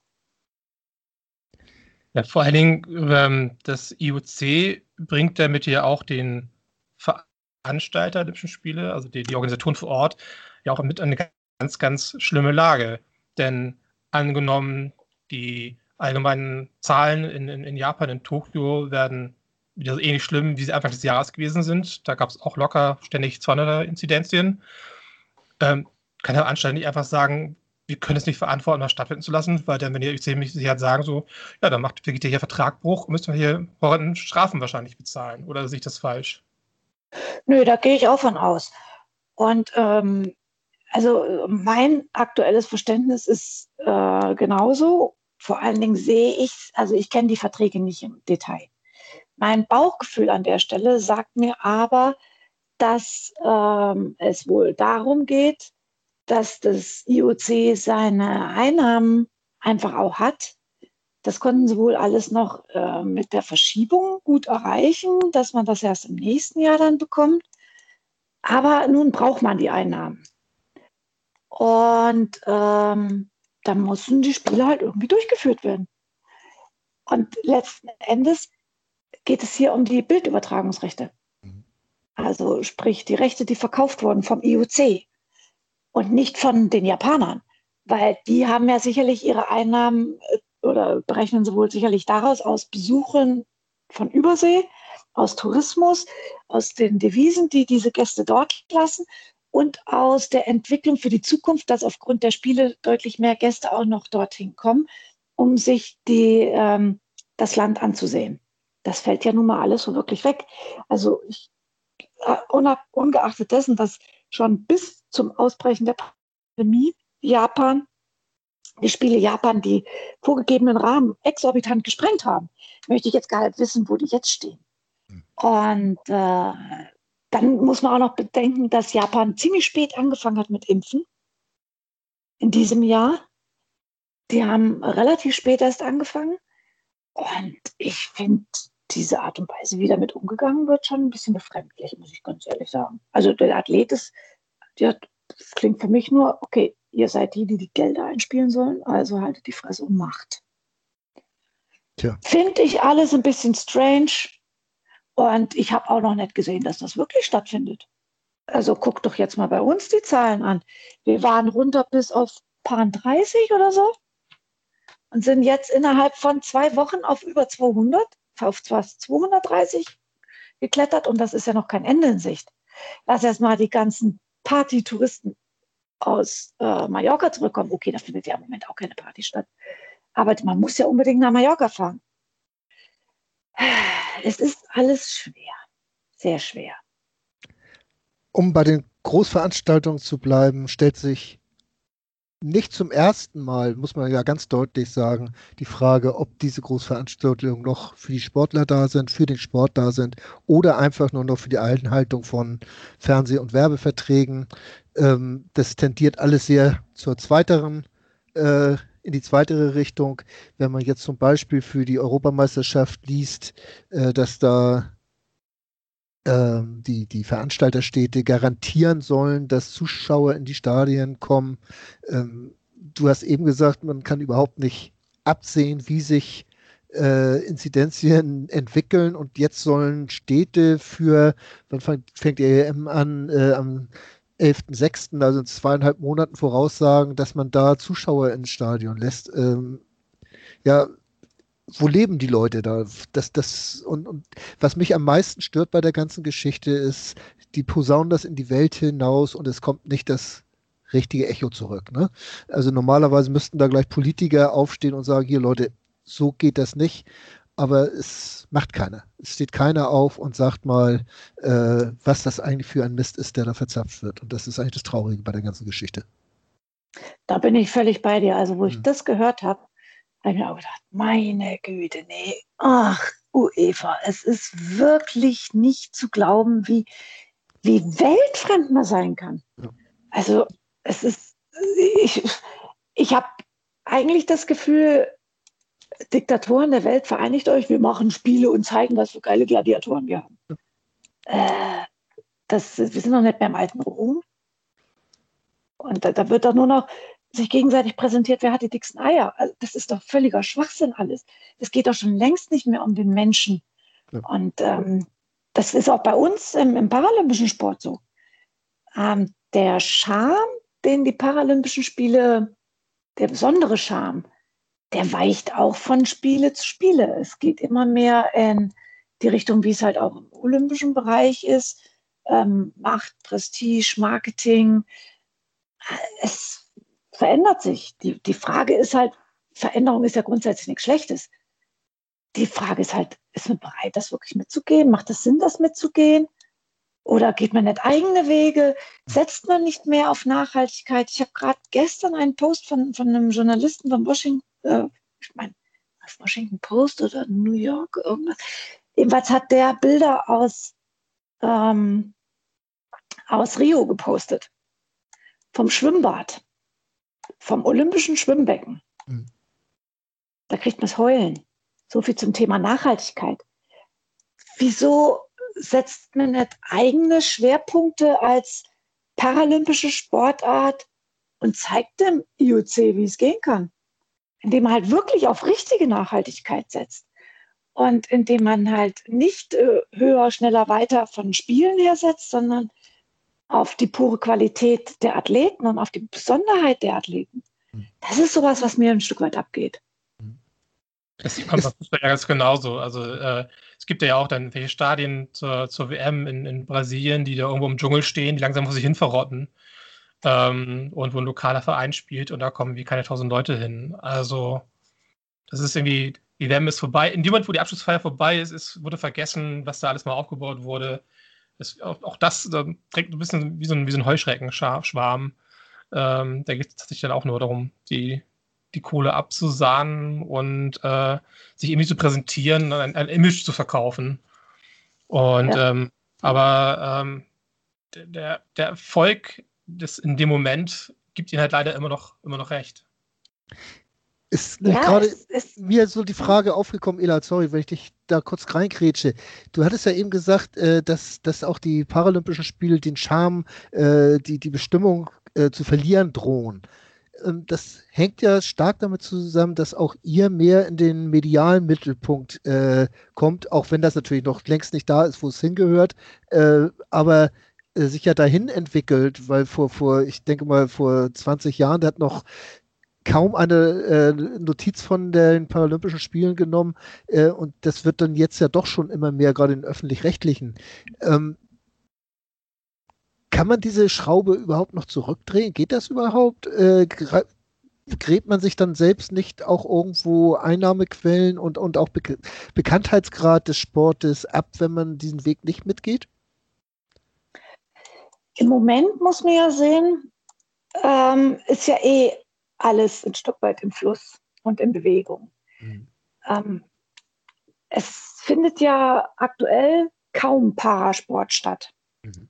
Ja, vor allen Dingen, ähm, das IOC bringt damit ja auch den Veranstalter der Olympischen Spiele, also die, die Organisatoren vor Ort, ja auch mit eine ganz, ganz schlimme Lage. Denn angenommen, die allgemeinen Zahlen in, in, in Japan, in Tokio, werden wieder so ähnlich schlimm, wie sie Anfang des Jahres gewesen sind. Da gab es auch locker ständig 200 Inzidenzien. Ähm, kann der Veranstalter nicht einfach sagen, wir können es nicht verantworten, das stattfinden zu lassen, weil dann, wenn ihr mich sie halt sagen, so, ja, dann macht wirklich hier Vertragbruch, müssen wir hier horrenden Strafen wahrscheinlich bezahlen. Oder sehe ich das falsch? Nö, da gehe ich auch von aus. Und ähm, also mein aktuelles Verständnis ist äh, genauso. Vor allen Dingen sehe ich, also ich kenne die Verträge nicht im Detail. Mein Bauchgefühl an der Stelle sagt mir aber, dass ähm, es wohl darum geht, dass das IOC seine Einnahmen einfach auch hat. Das konnten sie wohl alles noch äh, mit der Verschiebung gut erreichen, dass man das erst im nächsten Jahr dann bekommt. Aber nun braucht man die Einnahmen. Und ähm, dann mussten die Spiele halt irgendwie durchgeführt werden. Und letzten Endes geht es hier um die Bildübertragungsrechte. Mhm. Also sprich die Rechte, die verkauft wurden vom IOC und nicht von den Japanern, weil die haben ja sicherlich ihre Einnahmen äh, oder berechnen sie wohl sicherlich daraus aus Besuchen von Übersee, aus Tourismus, aus den Devisen, die diese Gäste dort lassen und aus der Entwicklung für die Zukunft, dass aufgrund der Spiele deutlich mehr Gäste auch noch dorthin kommen, um sich die, ähm, das Land anzusehen. Das fällt ja nun mal alles so wirklich weg. Also ich, äh, ungeachtet dessen, dass schon bis zum Ausbrechen der Pandemie Japan die Spiele Japan die vorgegebenen Rahmen exorbitant gesprengt haben, möchte ich jetzt gar nicht wissen, wo die jetzt stehen. Und äh, dann muss man auch noch bedenken, dass Japan ziemlich spät angefangen hat mit Impfen in diesem Jahr. Die haben relativ spät erst angefangen. Und ich finde, diese Art und Weise, wie damit umgegangen wird, schon ein bisschen befremdlich, muss ich ganz ehrlich sagen. Also der Athlet ist, der, das klingt für mich nur, okay, ihr seid die, die die Gelder einspielen sollen, also haltet die Fresse und macht. Finde ich alles ein bisschen strange. Und ich habe auch noch nicht gesehen, dass das wirklich stattfindet. Also guck doch jetzt mal bei uns die Zahlen an. Wir waren runter bis auf paar 30 oder so und sind jetzt innerhalb von zwei Wochen auf über 200, auf fast 230 geklettert und das ist ja noch kein Ende in Sicht. Lass erst mal die ganzen Partytouristen aus äh, Mallorca zurückkommen. Okay, da findet ja im Moment auch keine Party statt. Aber man muss ja unbedingt nach Mallorca fahren. Es ist alles schwer, sehr schwer. Um bei den Großveranstaltungen zu bleiben, stellt sich nicht zum ersten Mal, muss man ja ganz deutlich sagen, die Frage, ob diese Großveranstaltungen noch für die Sportler da sind, für den Sport da sind oder einfach nur noch für die Einhaltung von Fernseh- und Werbeverträgen. Ähm, das tendiert alles sehr zur zweiteren äh, in die zweite Richtung. Wenn man jetzt zum Beispiel für die Europameisterschaft liest, äh, dass da die, die Veranstalterstädte garantieren sollen, dass Zuschauer in die Stadien kommen. Ähm, du hast eben gesagt, man kann überhaupt nicht absehen, wie sich äh, Inzidenzien entwickeln und jetzt sollen Städte für, wann fängt, fängt die EM an, äh, am 11.06., also in zweieinhalb Monaten voraussagen, dass man da Zuschauer ins Stadion lässt. Ähm, ja, wo leben die Leute da? Das, das, und, und was mich am meisten stört bei der ganzen Geschichte ist, die posaunen das in die Welt hinaus und es kommt nicht das richtige Echo zurück. Ne? Also normalerweise müssten da gleich Politiker aufstehen und sagen, hier Leute, so geht das nicht aber es macht keiner. Es steht keiner auf und sagt mal, äh, was das eigentlich für ein Mist ist, der da verzapft wird. Und das ist eigentlich das Traurige bei der ganzen Geschichte. Da bin ich völlig bei dir. Also, wo hm. ich das gehört habe, habe ich mir auch gedacht, meine Güte, nee, ach, UEFA, es ist wirklich nicht zu glauben, wie, wie weltfremd man sein kann. Ja. Also, es ist, ich, ich habe eigentlich das Gefühl, Diktatoren der Welt, vereinigt euch, wir machen Spiele und zeigen, was für geile Gladiatoren wir haben. Äh, das, wir sind noch nicht mehr im alten Rom. Und da, da, wird doch nur noch sich gegenseitig präsentiert, wer hat die dicksten Eier. Also das ist doch völliger Schwachsinn alles. Es geht doch schon längst nicht mehr um den Menschen. Ja. Und ähm, das ist auch bei uns im, im paralympischen Sport so. Ähm, der Charme, den die Paralympischen Spiele, der besondere Charme, der weicht auch von Spiele zu Spiele. Es geht immer mehr in die Richtung, wie es halt auch im olympischen Bereich ist. Ähm, Macht, Prestige, Marketing. Es verändert sich. Die, die Frage ist halt, Veränderung ist ja grundsätzlich nichts Schlechtes. Die Frage ist halt, ist man bereit, das wirklich mitzugehen? Macht es Sinn, das mitzugehen? Oder geht man nicht eigene Wege? Setzt man nicht mehr auf Nachhaltigkeit? Ich habe gerade gestern einen Post von, von einem Journalisten von Washington, äh, ich meine, Washington Post oder New York, irgendwas. Jedenfalls hat der Bilder aus, ähm, aus Rio gepostet. Vom Schwimmbad vom Olympischen Schwimmbecken. Mhm. Da kriegt man es heulen. So viel zum Thema Nachhaltigkeit. Wieso setzt man nicht eigene Schwerpunkte als paralympische Sportart und zeigt dem IOC, wie es gehen kann? Indem man halt wirklich auf richtige Nachhaltigkeit setzt und indem man halt nicht äh, höher, schneller, weiter von Spielen her setzt, sondern auf die pure Qualität der Athleten und auf die Besonderheit der Athleten. Hm. Das ist sowas, was mir ein Stück weit abgeht. Das sieht man beim Fußball ja ganz genauso. Also äh, es gibt ja auch dann welche Stadien zur, zur WM in, in, Brasilien, die da irgendwo im Dschungel stehen, die langsam vor sich hin verrotten. Ähm, und wo ein lokaler Verein spielt und da kommen wie keine tausend Leute hin. Also das ist irgendwie, die WM ist vorbei. In dem Moment, wo die Abschlussfeier vorbei ist, ist wurde vergessen, was da alles mal aufgebaut wurde. Das, auch, auch, das da trägt ein bisschen wie so ein, wie so ein Heuschreckenschwarm. Ähm, da geht es sich dann auch nur darum, die, die Kohle abzusahnen und äh, sich irgendwie zu präsentieren, ein, ein, Image zu verkaufen. Und ja. ähm, aber ähm, der, der Erfolg des, in dem Moment gibt ihnen halt leider immer noch, immer noch recht. Ist ja, gerade mir so die Frage aufgekommen, Ela, sorry, wenn ich dich da kurz reingrätsche. Du hattest ja eben gesagt, äh, dass, dass auch die Paralympischen Spiele den Charme, äh, die, die Bestimmung äh, zu verlieren drohen. Ähm, das hängt ja stark damit zusammen, dass auch ihr mehr in den medialen Mittelpunkt äh, kommt, auch wenn das natürlich noch längst nicht da ist, wo es hingehört. Äh, aber äh, sich ja dahin entwickelt, weil vor, vor, ich denke mal, vor 20 Jahren, da hat noch kaum eine äh, Notiz von den Paralympischen Spielen genommen äh, und das wird dann jetzt ja doch schon immer mehr, gerade in öffentlich-rechtlichen. Ähm, kann man diese Schraube überhaupt noch zurückdrehen? Geht das überhaupt? Äh, gräbt man sich dann selbst nicht auch irgendwo Einnahmequellen und, und auch Be Bekanntheitsgrad des Sportes ab, wenn man diesen Weg nicht mitgeht? Im Moment muss man ja sehen, ähm, ist ja eh alles ein Stück weit im Fluss und in Bewegung. Mhm. Ähm, es findet ja aktuell kaum Parasport statt. Mhm.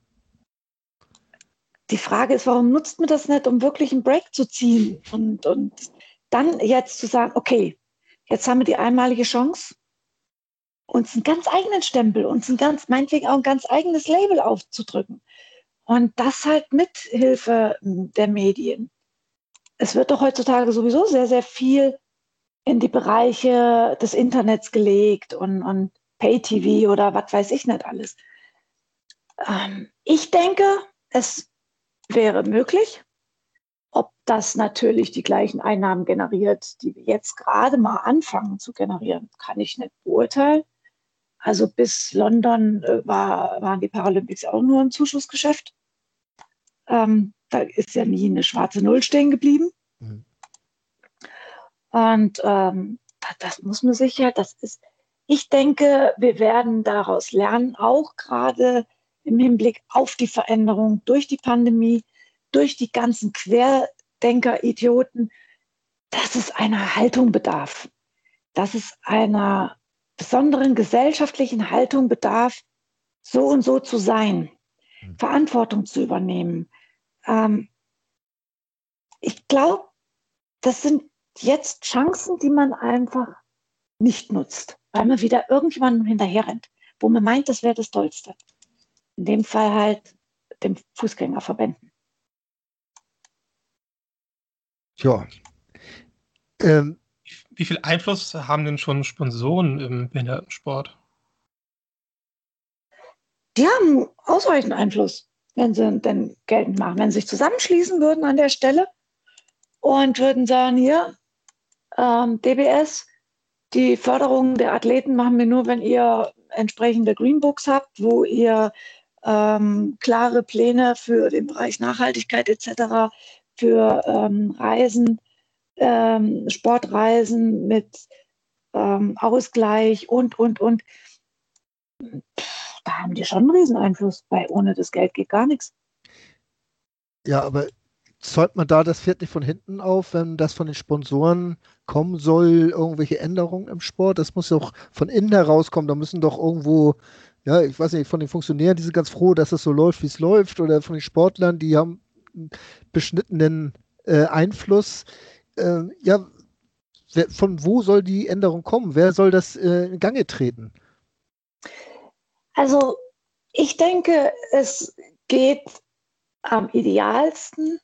Die Frage ist, warum nutzt man das nicht, um wirklich einen Break zu ziehen und, und dann jetzt zu sagen, okay, jetzt haben wir die einmalige Chance, uns einen ganz eigenen Stempel, uns ein ganz, meinetwegen auch ein ganz eigenes Label aufzudrücken. Und das halt mit Hilfe der Medien es wird doch heutzutage sowieso sehr, sehr viel in die Bereiche des Internets gelegt und, und Pay-TV oder was weiß ich nicht alles. Ähm, ich denke, es wäre möglich. Ob das natürlich die gleichen Einnahmen generiert, die wir jetzt gerade mal anfangen zu generieren, kann ich nicht beurteilen. Also bis London äh, war, waren die Paralympics auch nur ein Zuschussgeschäft. Ähm, da ist ja nie eine schwarze Null stehen geblieben. Mhm. Und ähm, das muss man sicher, das ist, ich denke, wir werden daraus lernen, auch gerade im Hinblick auf die Veränderung durch die Pandemie, durch die ganzen Querdenker-Idioten, dass es einer Haltung bedarf, dass es einer besonderen gesellschaftlichen Haltung bedarf, so und so zu sein, mhm. Verantwortung zu übernehmen, ähm, ich glaube, das sind jetzt Chancen, die man einfach nicht nutzt, weil man wieder irgendjemandem hinterherrennt, wo man meint, das wäre das Tollste. In dem Fall halt dem Fußgängerverbänden. Ja. Ähm, Wie viel Einfluss haben denn schon Sponsoren im Behindertensport? Die haben ausreichend Einfluss, wenn sie denn geltend machen. Wenn sie sich zusammenschließen würden an der Stelle und würden sagen, hier, ähm, DBS, die Förderung der Athleten machen wir nur, wenn ihr entsprechende Greenbooks habt, wo ihr ähm, klare Pläne für den Bereich Nachhaltigkeit etc., für ähm, Reisen, ähm, Sportreisen mit ähm, Ausgleich und, und, und. Da haben die schon einen Rieseneinfluss, weil ohne das Geld geht gar nichts. Ja, aber zäumt man da das Pferd nicht von hinten auf, wenn das von den Sponsoren kommen soll, irgendwelche Änderungen im Sport? Das muss auch von innen herauskommen. Da müssen doch irgendwo, ja, ich weiß nicht, von den Funktionären, die sind ganz froh, dass es so läuft, wie es läuft, oder von den Sportlern, die haben einen beschnittenen äh, Einfluss. Äh, ja, wer, von wo soll die Änderung kommen? Wer soll das äh, in Gange treten? Also, ich denke, es geht am idealsten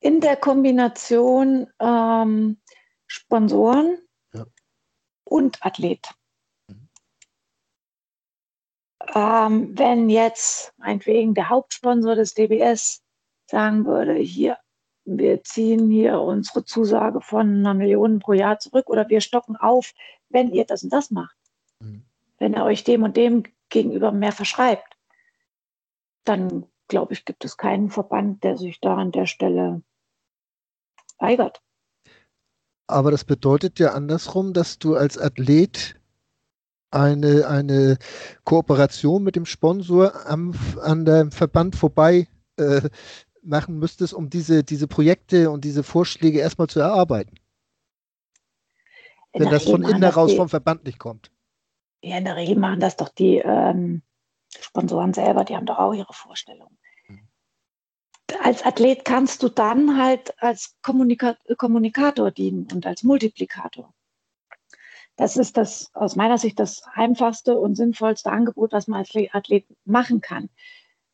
in der Kombination ähm, Sponsoren ja. und Athlet. Mhm. Ähm, wenn jetzt meinetwegen der Hauptsponsor des DBS sagen würde, hier, wir ziehen hier unsere Zusage von einer Million pro Jahr zurück oder wir stocken auf, wenn ihr das und das macht. Mhm. Wenn er euch dem und dem gegenüber mehr verschreibt, dann glaube ich, gibt es keinen Verband, der sich da an der Stelle weigert. Aber das bedeutet ja andersrum, dass du als Athlet eine, eine Kooperation mit dem Sponsor am, an dem Verband vorbei äh, machen müsstest, um diese, diese Projekte und diese Vorschläge erstmal zu erarbeiten. Wenn das von innen heraus vom Verband nicht kommt. Ja, in der Regel machen das doch die ähm, Sponsoren selber, die haben doch auch ihre Vorstellungen als Athlet kannst du dann halt als Kommunika Kommunikator dienen und als Multiplikator. Das ist das aus meiner Sicht das einfachste und sinnvollste Angebot, was man als Athlet machen kann.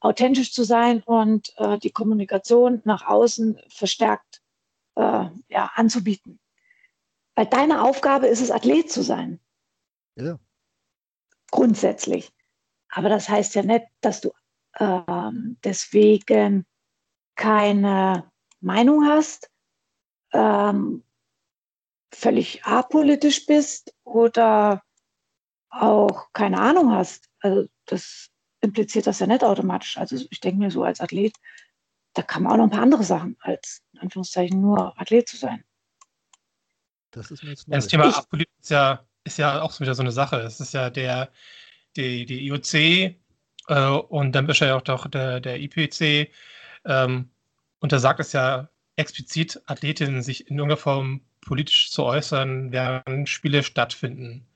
Authentisch zu sein und äh, die Kommunikation nach außen verstärkt äh, ja, anzubieten. Weil deine Aufgabe ist es, Athlet zu sein. Ja. Grundsätzlich. Aber das heißt ja nicht, dass du äh, deswegen keine Meinung hast, ähm, völlig apolitisch bist oder auch keine Ahnung hast. Also das impliziert das ja nicht automatisch. Also ich denke mir so als Athlet, da kann man auch noch ein paar andere Sachen als in Anführungszeichen nur Athlet zu sein. Das ist mir jetzt ja, Das Thema apolitisch ist ja, ist ja auch wieder so eine Sache. Es ist ja der, die, die IOC äh, und dann wahrscheinlich auch doch der, der IPC ähm, untersagt es ja explizit Athletinnen, sich in irgendeiner Form politisch zu äußern, während Spiele stattfinden.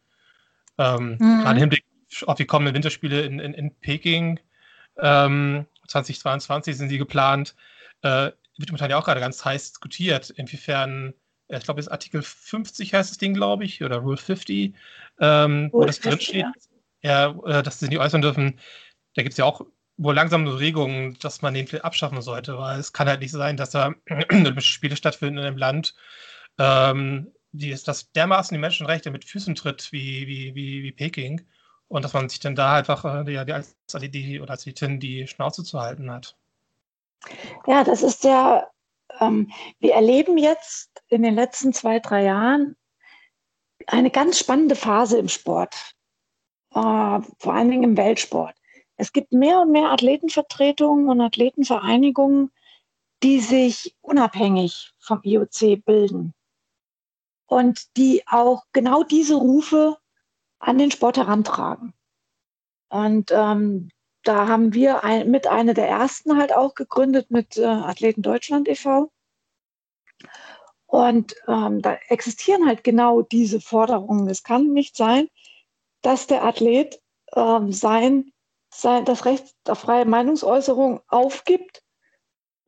Ähm, mhm. Gerade im Hinblick auf die kommenden Winterspiele in, in, in Peking ähm, 2022 sind sie geplant. Äh, wird momentan ja auch gerade ganz heiß diskutiert, inwiefern, ich glaube, es ist Artikel 50 heißt das Ding, glaube ich, oder Rule 50, ähm, wo das drinsteht, ja. ja, äh, dass sie nicht äußern dürfen. Da gibt es ja auch wohl langsam so Regungen, dass man den abschaffen sollte, weil es kann halt nicht sein, dass da <clears throat> Spiele stattfinden in einem Land, ähm, die ist das dermaßen die Menschenrechte mit Füßen tritt wie, wie, wie, wie Peking und dass man sich dann da einfach äh, die, als Athletin die Schnauze zu halten hat. Ja, das ist ja, ähm, wir erleben jetzt in den letzten zwei, drei Jahren eine ganz spannende Phase im Sport, äh, vor allen Dingen im Weltsport. Es gibt mehr und mehr Athletenvertretungen und Athletenvereinigungen, die sich unabhängig vom IOC bilden und die auch genau diese Rufe an den Sport herantragen. Und ähm, da haben wir ein, mit einer der ersten halt auch gegründet mit äh, Athleten Deutschland e.V. Und ähm, da existieren halt genau diese Forderungen. Es kann nicht sein, dass der Athlet ähm, sein sein, das Recht auf freie Meinungsäußerung aufgibt,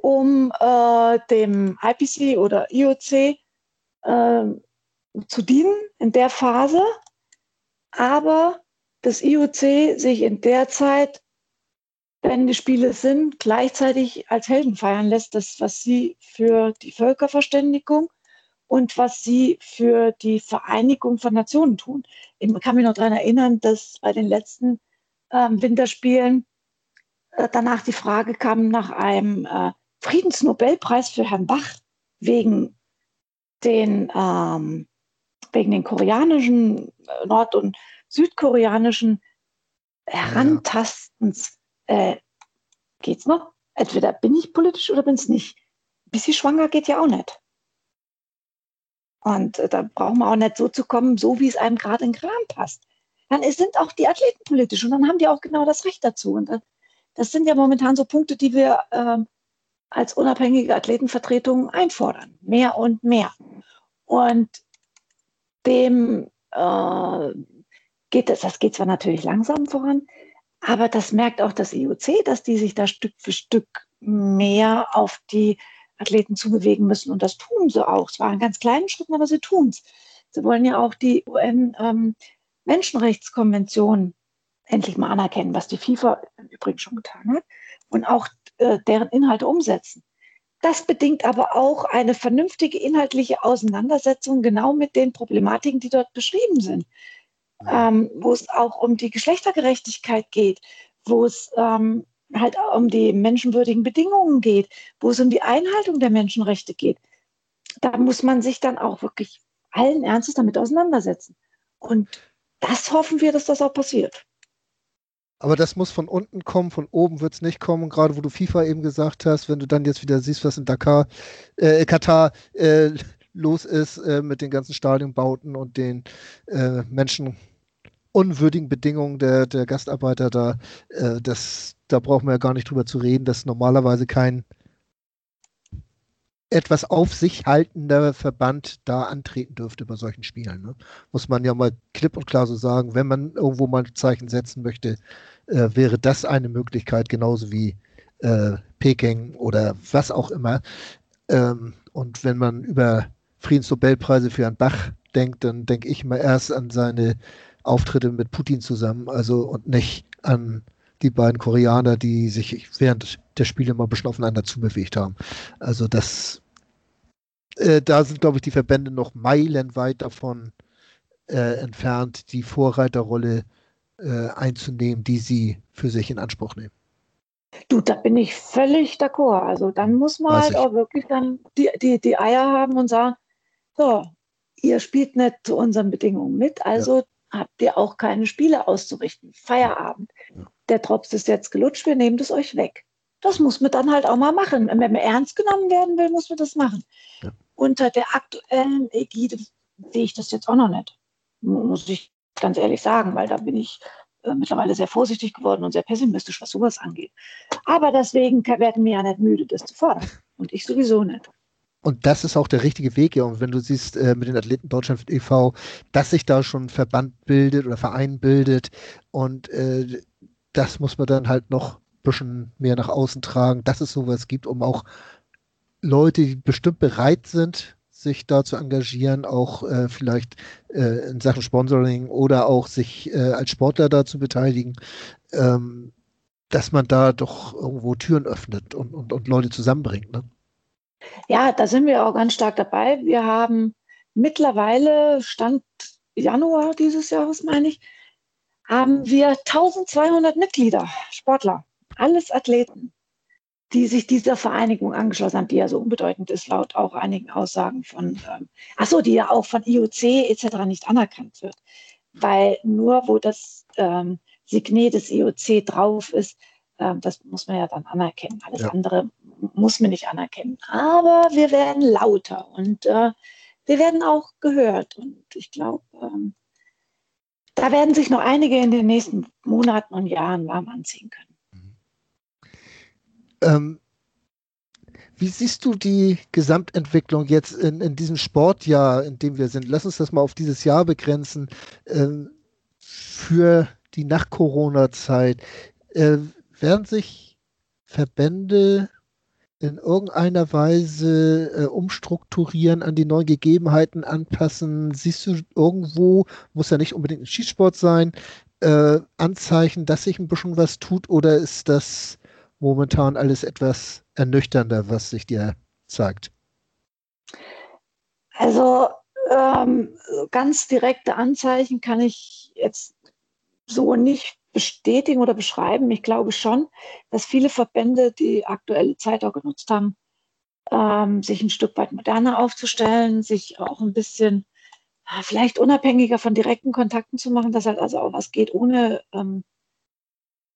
um äh, dem IPC oder IOC äh, zu dienen in der Phase, aber das IOC sich in der Zeit wenn die Spiele sind, gleichzeitig als Helden feiern lässt, das, was sie für die Völkerverständigung und was sie für die Vereinigung von Nationen tun. Ich kann mich noch daran erinnern, dass bei den letzten ähm, Winterspielen äh, danach die Frage kam nach einem äh, Friedensnobelpreis für Herrn Bach wegen den, ähm, wegen den koreanischen, äh, nord- und südkoreanischen Herantastens. Äh, geht's noch? Entweder bin ich politisch oder bin es nicht. Bis sie schwanger geht ja auch nicht. Und äh, da brauchen wir auch nicht so zu kommen, so wie es einem gerade in Kram passt. Dann sind auch die Athleten politisch und dann haben die auch genau das Recht dazu. Und äh, das sind ja momentan so Punkte, die wir äh, als unabhängige Athletenvertretung einfordern. Mehr und mehr. Und dem äh, geht das, das geht zwar natürlich langsam voran, aber das merkt auch das IOC, dass die sich da Stück für Stück mehr auf die Athleten zubewegen müssen. Und das tun sie auch. Es war in ganz kleinen Schritten, aber sie tun es. Sie wollen ja auch die UN-Menschenrechtskonvention ähm, endlich mal anerkennen, was die FIFA übrigens schon getan hat, und auch äh, deren Inhalte umsetzen. Das bedingt aber auch eine vernünftige inhaltliche Auseinandersetzung genau mit den Problematiken, die dort beschrieben sind. Ähm, wo es auch um die Geschlechtergerechtigkeit geht, wo es ähm, halt um die menschenwürdigen Bedingungen geht, wo es um die Einhaltung der Menschenrechte geht, da muss man sich dann auch wirklich allen Ernstes damit auseinandersetzen. Und das hoffen wir, dass das auch passiert. Aber das muss von unten kommen, von oben wird es nicht kommen. gerade wo du FIFA eben gesagt hast, wenn du dann jetzt wieder siehst, was in Dakar, äh, Katar äh, los ist äh, mit den ganzen Stadionbauten und den äh, Menschen Bedingungen der, der Gastarbeiter da, äh, das, da brauchen wir ja gar nicht drüber zu reden, dass normalerweise kein etwas auf sich haltender Verband da antreten dürfte bei solchen Spielen. Ne? Muss man ja mal klipp und klar so sagen, wenn man irgendwo mal ein Zeichen setzen möchte, äh, wäre das eine Möglichkeit, genauso wie äh, Peking oder was auch immer. Ähm, und wenn man über Friedensnobelpreise für Herrn Bach denkt, dann denke ich mal erst an seine Auftritte mit Putin zusammen, also und nicht an die beiden Koreaner, die sich während der Spiele mal ein bisschen aufeinander zubewegt haben. Also das, äh, da sind, glaube ich, die Verbände noch meilenweit davon äh, entfernt, die Vorreiterrolle äh, einzunehmen, die sie für sich in Anspruch nehmen. Du, da bin ich völlig d'accord. Also dann muss man Weiß halt ich. auch wirklich dann die, die, die Eier haben und sagen, so, ihr spielt nicht zu unseren Bedingungen mit, also ja habt ihr auch keine Spiele auszurichten. Feierabend. Der Drops ist jetzt gelutscht, wir nehmen das euch weg. Das muss man dann halt auch mal machen. Wenn man ernst genommen werden will, muss man das machen. Ja. Unter der aktuellen Ägide sehe ich das jetzt auch noch nicht. Muss ich ganz ehrlich sagen, weil da bin ich äh, mittlerweile sehr vorsichtig geworden und sehr pessimistisch, was sowas angeht. Aber deswegen werden wir ja nicht müde, das zu fordern. Und ich sowieso nicht. Und das ist auch der richtige Weg, ja. Und wenn du siehst, äh, mit den Athleten Deutschland e.V., dass sich da schon ein Verband bildet oder Verein bildet und äh, das muss man dann halt noch ein bisschen mehr nach außen tragen, dass es sowas gibt, um auch Leute, die bestimmt bereit sind, sich da zu engagieren, auch äh, vielleicht äh, in Sachen Sponsoring oder auch sich äh, als Sportler da zu beteiligen, ähm, dass man da doch irgendwo Türen öffnet und, und, und Leute zusammenbringt. Ne? Ja, da sind wir auch ganz stark dabei. Wir haben mittlerweile, Stand Januar dieses Jahres, meine ich, haben wir 1200 Mitglieder, Sportler, alles Athleten, die sich dieser Vereinigung angeschlossen haben, die ja so unbedeutend ist, laut auch einigen Aussagen von, ähm, achso, die ja auch von IOC etc. nicht anerkannt wird. Weil nur wo das ähm, Signet des IOC drauf ist, ähm, das muss man ja dann anerkennen. Alles ja. andere muss man nicht anerkennen. Aber wir werden lauter und äh, wir werden auch gehört. Und ich glaube, ähm, da werden sich noch einige in den nächsten Monaten und Jahren warm anziehen können. Ähm, wie siehst du die Gesamtentwicklung jetzt in, in, diesem Sportjahr, in dem wir sind? Lass uns das mal auf dieses Jahr begrenzen. Ähm, für die Nach-Corona-Zeit. Äh, werden sich Verbände in irgendeiner Weise äh, umstrukturieren, an die neuen Gegebenheiten anpassen? Siehst du irgendwo, muss ja nicht unbedingt ein Schießsport sein, äh, Anzeichen, dass sich ein bisschen was tut oder ist das momentan alles etwas ernüchternder, was sich dir zeigt? Also ähm, ganz direkte Anzeichen kann ich jetzt so nicht bestätigen oder beschreiben. Ich glaube schon, dass viele Verbände die aktuelle Zeit auch genutzt haben, ähm, sich ein Stück weit moderner aufzustellen, sich auch ein bisschen ah, vielleicht unabhängiger von direkten Kontakten zu machen, dass halt also auch was geht ohne, ähm,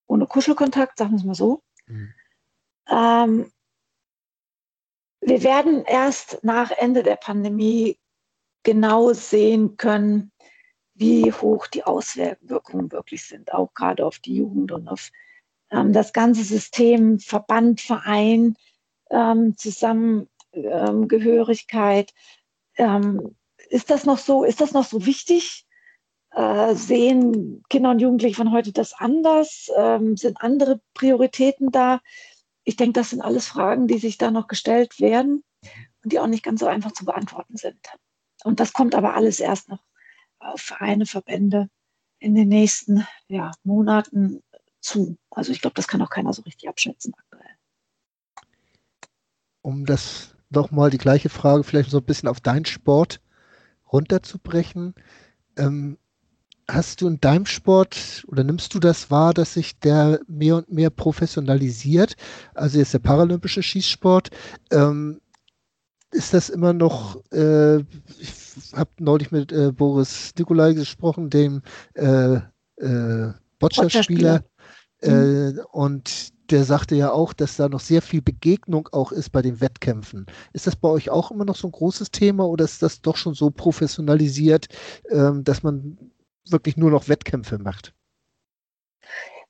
ohne Kuschelkontakt, sagen wir es mal so. Mhm. Ähm, wir werden erst nach Ende der Pandemie genau sehen können, wie hoch die Auswirkungen wirklich sind, auch gerade auf die Jugend und auf ähm, das ganze System, Verband, Verein, ähm, Zusammengehörigkeit. Ähm, ist das noch so, ist das noch so wichtig? Äh, sehen Kinder und Jugendliche von heute das anders? Ähm, sind andere Prioritäten da? Ich denke, das sind alles Fragen, die sich da noch gestellt werden und die auch nicht ganz so einfach zu beantworten sind. Und das kommt aber alles erst noch Vereine, Verbände in den nächsten ja, Monaten zu. Also ich glaube, das kann auch keiner so richtig abschätzen aktuell. Um das nochmal die gleiche Frage vielleicht so ein bisschen auf deinen Sport runterzubrechen. Ähm, hast du in deinem Sport oder nimmst du das wahr, dass sich der mehr und mehr professionalisiert? Also jetzt der paralympische Schießsport. Ähm, ist das immer noch, äh, ich habe neulich mit äh, Boris Nikolai gesprochen, dem äh, äh, Boccia-Spieler, äh, mhm. und der sagte ja auch, dass da noch sehr viel Begegnung auch ist bei den Wettkämpfen. Ist das bei euch auch immer noch so ein großes Thema oder ist das doch schon so professionalisiert, ähm, dass man wirklich nur noch Wettkämpfe macht?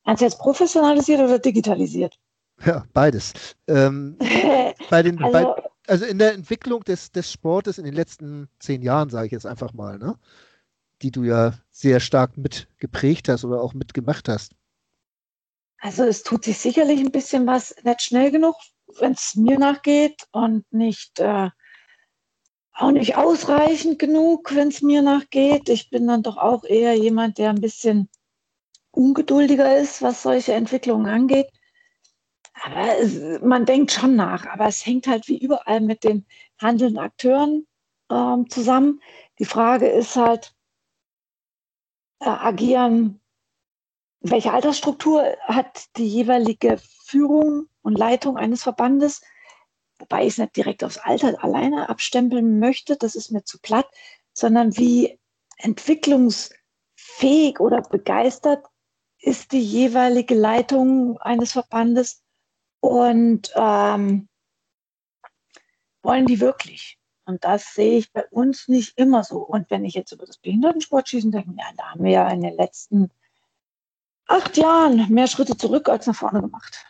Meinst du jetzt professionalisiert oder digitalisiert? Ja, beides. Ähm, <laughs> bei den, also, bei, also in der Entwicklung des, des Sportes in den letzten zehn Jahren, sage ich jetzt einfach mal, ne? die du ja sehr stark mitgeprägt hast oder auch mitgemacht hast. Also es tut sich sicherlich ein bisschen was, nicht schnell genug, wenn es mir nachgeht und nicht äh, auch nicht ausreichend genug, wenn es mir nachgeht. Ich bin dann doch auch eher jemand, der ein bisschen ungeduldiger ist, was solche Entwicklungen angeht. Aber es, man denkt schon nach, aber es hängt halt wie überall mit den handelnden Akteuren ähm, zusammen. Die Frage ist halt, äh, agieren, welche Altersstruktur hat die jeweilige Führung und Leitung eines Verbandes? Wobei ich es nicht direkt aufs Alter alleine abstempeln möchte, das ist mir zu platt, sondern wie entwicklungsfähig oder begeistert ist die jeweilige Leitung eines Verbandes und ähm, wollen die wirklich? Und das sehe ich bei uns nicht immer so. Und wenn ich jetzt über das Behindertensportschießen denke, ja, da haben wir ja in den letzten acht Jahren mehr Schritte zurück als nach vorne gemacht.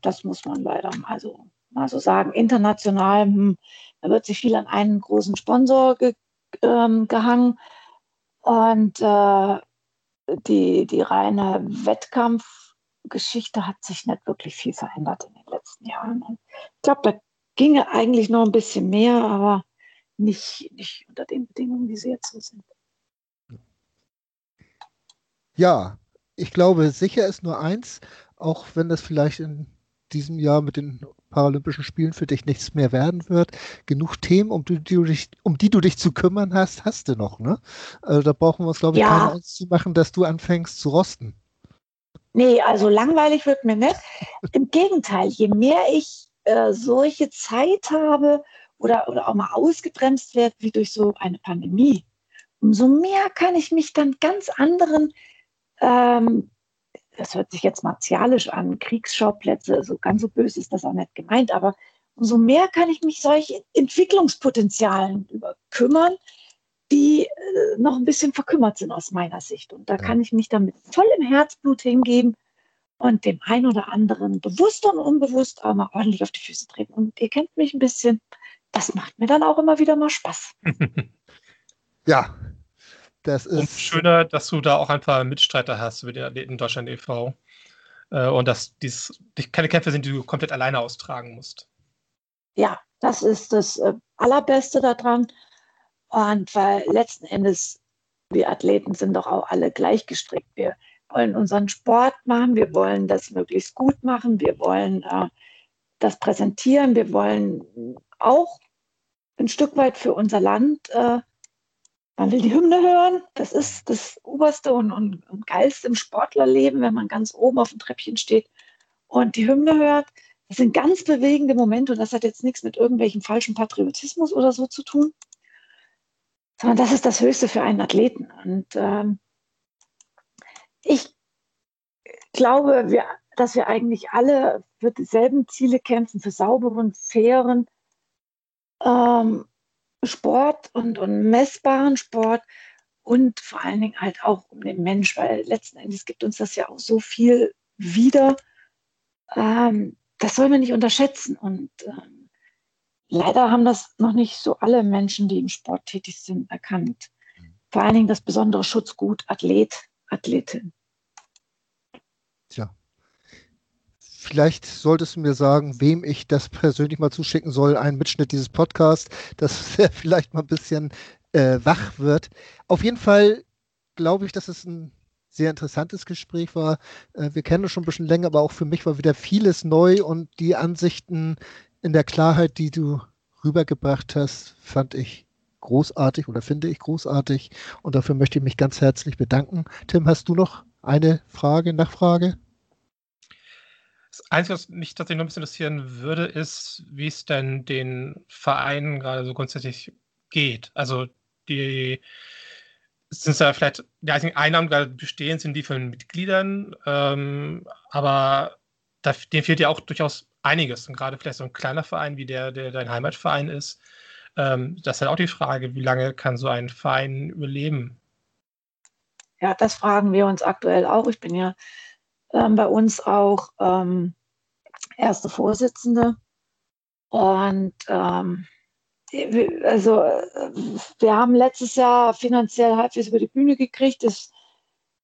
Das muss man leider mal so, mal so sagen. International, hm, da wird sich viel an einen großen Sponsor ge, ähm, gehangen. Und äh, die, die reine Wettkampf- Geschichte hat sich nicht wirklich viel verändert in den letzten Jahren. Und ich glaube, da ginge eigentlich noch ein bisschen mehr, aber nicht, nicht unter den Bedingungen, wie sie jetzt so sind. Ja, ich glaube, sicher ist nur eins, auch wenn das vielleicht in diesem Jahr mit den Paralympischen Spielen für dich nichts mehr werden wird. Genug Themen, um die, du dich, um die du dich zu kümmern hast, hast du noch, ne? Also da brauchen wir uns, glaube ich, ja. keine Angst zu machen, dass du anfängst zu rosten. Nee, also langweilig wird mir nicht. Im Gegenteil, je mehr ich äh, solche Zeit habe oder, oder auch mal ausgebremst werde, wie durch so eine Pandemie, umso mehr kann ich mich dann ganz anderen, ähm, das hört sich jetzt martialisch an, Kriegsschauplätze, so ganz so böse ist das auch nicht gemeint, aber umso mehr kann ich mich solche Entwicklungspotenzialen kümmern, die äh, noch ein bisschen verkümmert sind aus meiner Sicht. Und da kann ich mich dann mit vollem Herzblut hingeben und dem einen oder anderen bewusst und unbewusst auch mal ordentlich auf die Füße treten. Und ihr kennt mich ein bisschen. Das macht mir dann auch immer wieder mal Spaß. <laughs> ja, das ist. Und schöner, dass du da auch ein paar Mitstreiter hast über den Athleten Deutschland e.V. Äh, und dass dies keine Kämpfe sind, die du komplett alleine austragen musst. Ja, das ist das äh, Allerbeste daran. Und weil letzten Endes, wir Athleten sind doch auch alle gleich gestrickt. Wir wollen unseren Sport machen, wir wollen das möglichst gut machen, wir wollen äh, das präsentieren, wir wollen auch ein Stück weit für unser Land, äh, man will die Hymne hören, das ist das oberste und, und, und geilste im Sportlerleben, wenn man ganz oben auf dem Treppchen steht und die Hymne hört. Das sind ganz bewegende Momente und das hat jetzt nichts mit irgendwelchem falschen Patriotismus oder so zu tun, sondern das ist das Höchste für einen Athleten. Und ähm, ich glaube, wir, dass wir eigentlich alle für dieselben Ziele kämpfen, für sauberen, fairen ähm, Sport und, und messbaren Sport und vor allen Dingen halt auch um den Mensch, weil letzten Endes gibt uns das ja auch so viel wieder. Ähm, das soll man nicht unterschätzen. Und ähm, leider haben das noch nicht so alle Menschen, die im Sport tätig sind, erkannt. Vor allen Dingen das besondere Schutzgut Athlet, Athletin. Tja. Vielleicht solltest du mir sagen, wem ich das persönlich mal zuschicken soll, einen Mitschnitt dieses Podcasts, dass <laughs> er vielleicht mal ein bisschen äh, wach wird. Auf jeden Fall glaube ich, dass es ein sehr interessantes Gespräch war. Äh, wir kennen es schon ein bisschen länger, aber auch für mich war wieder vieles neu und die Ansichten in der Klarheit, die du rübergebracht hast, fand ich großartig oder finde ich großartig und dafür möchte ich mich ganz herzlich bedanken. Tim, hast du noch eine Frage, Nachfrage? Das Einzige, was mich tatsächlich noch ein bisschen interessieren würde, ist, wie es denn den Vereinen gerade so grundsätzlich geht. Also die sind ja vielleicht die einzigen Einnahmen, gerade bestehen, sind die von Mitgliedern, ähm, aber da, denen fehlt ja auch durchaus einiges. Und gerade vielleicht so ein kleiner Verein wie der, der dein Heimatverein ist, ähm, das ist halt auch die Frage, wie lange kann so ein Verein überleben? Ja, das fragen wir uns aktuell auch. Ich bin ja ähm, bei uns auch ähm, erste Vorsitzende. Und ähm, also wir haben letztes Jahr finanziell halbwegs über die Bühne gekriegt. Das,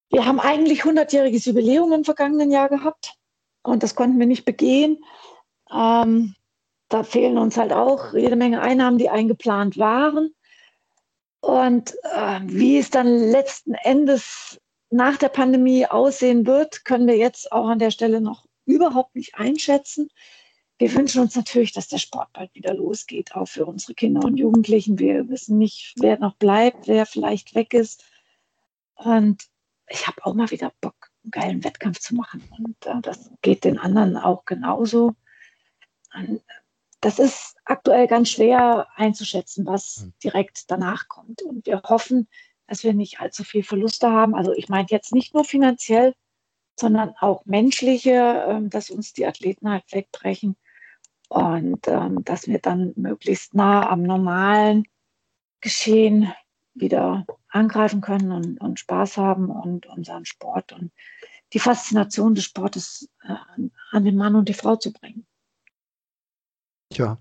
wir haben eigentlich 100-jähriges Jubiläum im vergangenen Jahr gehabt und das konnten wir nicht begehen. Ähm, da fehlen uns halt auch jede Menge Einnahmen, die eingeplant waren. Und äh, wie es dann letzten Endes nach der Pandemie aussehen wird, können wir jetzt auch an der Stelle noch überhaupt nicht einschätzen. Wir wünschen uns natürlich, dass der Sport bald wieder losgeht, auch für unsere Kinder und Jugendlichen. Wir wissen nicht, wer noch bleibt, wer vielleicht weg ist. Und ich habe auch mal wieder Bock, einen geilen Wettkampf zu machen. Und äh, das geht den anderen auch genauso. Und das ist aktuell ganz schwer einzuschätzen, was hm. direkt danach kommt. Und wir hoffen, dass wir nicht allzu viel Verluste haben. Also ich meine jetzt nicht nur finanziell, sondern auch menschliche, ähm, dass uns die Athleten halt wegbrechen und ähm, dass wir dann möglichst nah am normalen Geschehen wieder angreifen können und, und Spaß haben und unseren Sport und die Faszination des Sportes äh, an den Mann und die Frau zu bringen. Tja,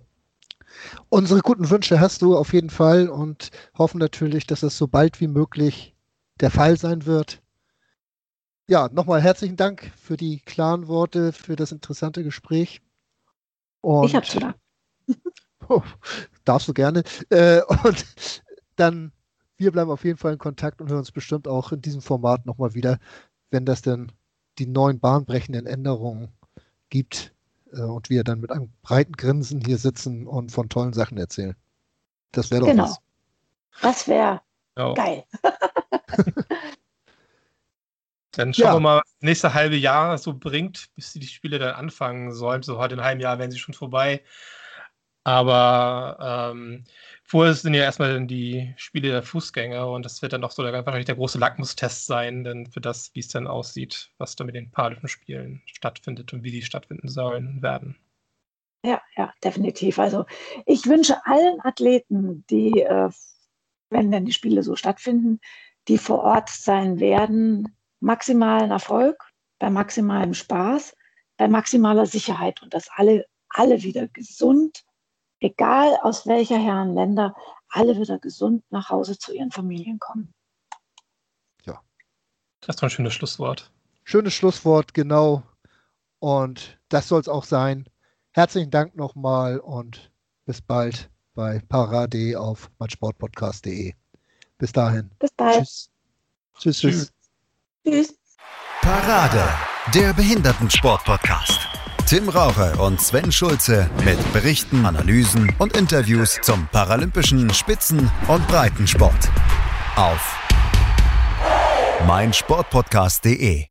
Unsere guten Wünsche hast du auf jeden Fall und hoffen natürlich, dass es so bald wie möglich der Fall sein wird. Ja, nochmal herzlichen Dank für die klaren Worte, für das interessante Gespräch. Und ich hab's wieder. <laughs> Oh, darfst du gerne. Äh, und dann, wir bleiben auf jeden Fall in Kontakt und hören uns bestimmt auch in diesem Format nochmal wieder, wenn das denn die neuen bahnbrechenden Änderungen gibt, äh, und wir dann mit einem breiten Grinsen hier sitzen und von tollen Sachen erzählen. Das wäre doch genau. was. Das wäre ja. geil. <laughs> dann schauen ja. wir mal, was das nächste halbe Jahr so bringt, bis die Spiele dann anfangen sollen. So heute in einem halben Jahr werden sie schon vorbei. Aber ähm, vorher sind ja erstmal die Spiele der Fußgänger und das wird dann auch so der, wahrscheinlich der große Lackmustest sein, denn für das, wie es dann aussieht, was da mit den Paralympischen Spielen stattfindet und wie die stattfinden sollen werden. Ja, ja, definitiv. Also ich wünsche allen Athleten, die, äh, wenn denn die Spiele so stattfinden, die vor Ort sein werden, maximalen Erfolg, bei maximalem Spaß, bei maximaler Sicherheit und dass alle, alle wieder gesund egal aus welcher Herren Länder, alle wieder gesund nach Hause zu ihren Familien kommen. Ja. Das ist doch ein schönes Schlusswort. Schönes Schlusswort, genau. Und das soll es auch sein. Herzlichen Dank nochmal und bis bald bei Parade auf meinsportpodcast.de. Bis dahin. Bis bald. Tschüss. Tschüss. Tschüss. Tschüss. Parade, der Behindertensport-Podcast. Tim Raucher und Sven Schulze mit Berichten, Analysen und Interviews zum paralympischen Spitzen- und Breitensport. Auf meinsportpodcast.de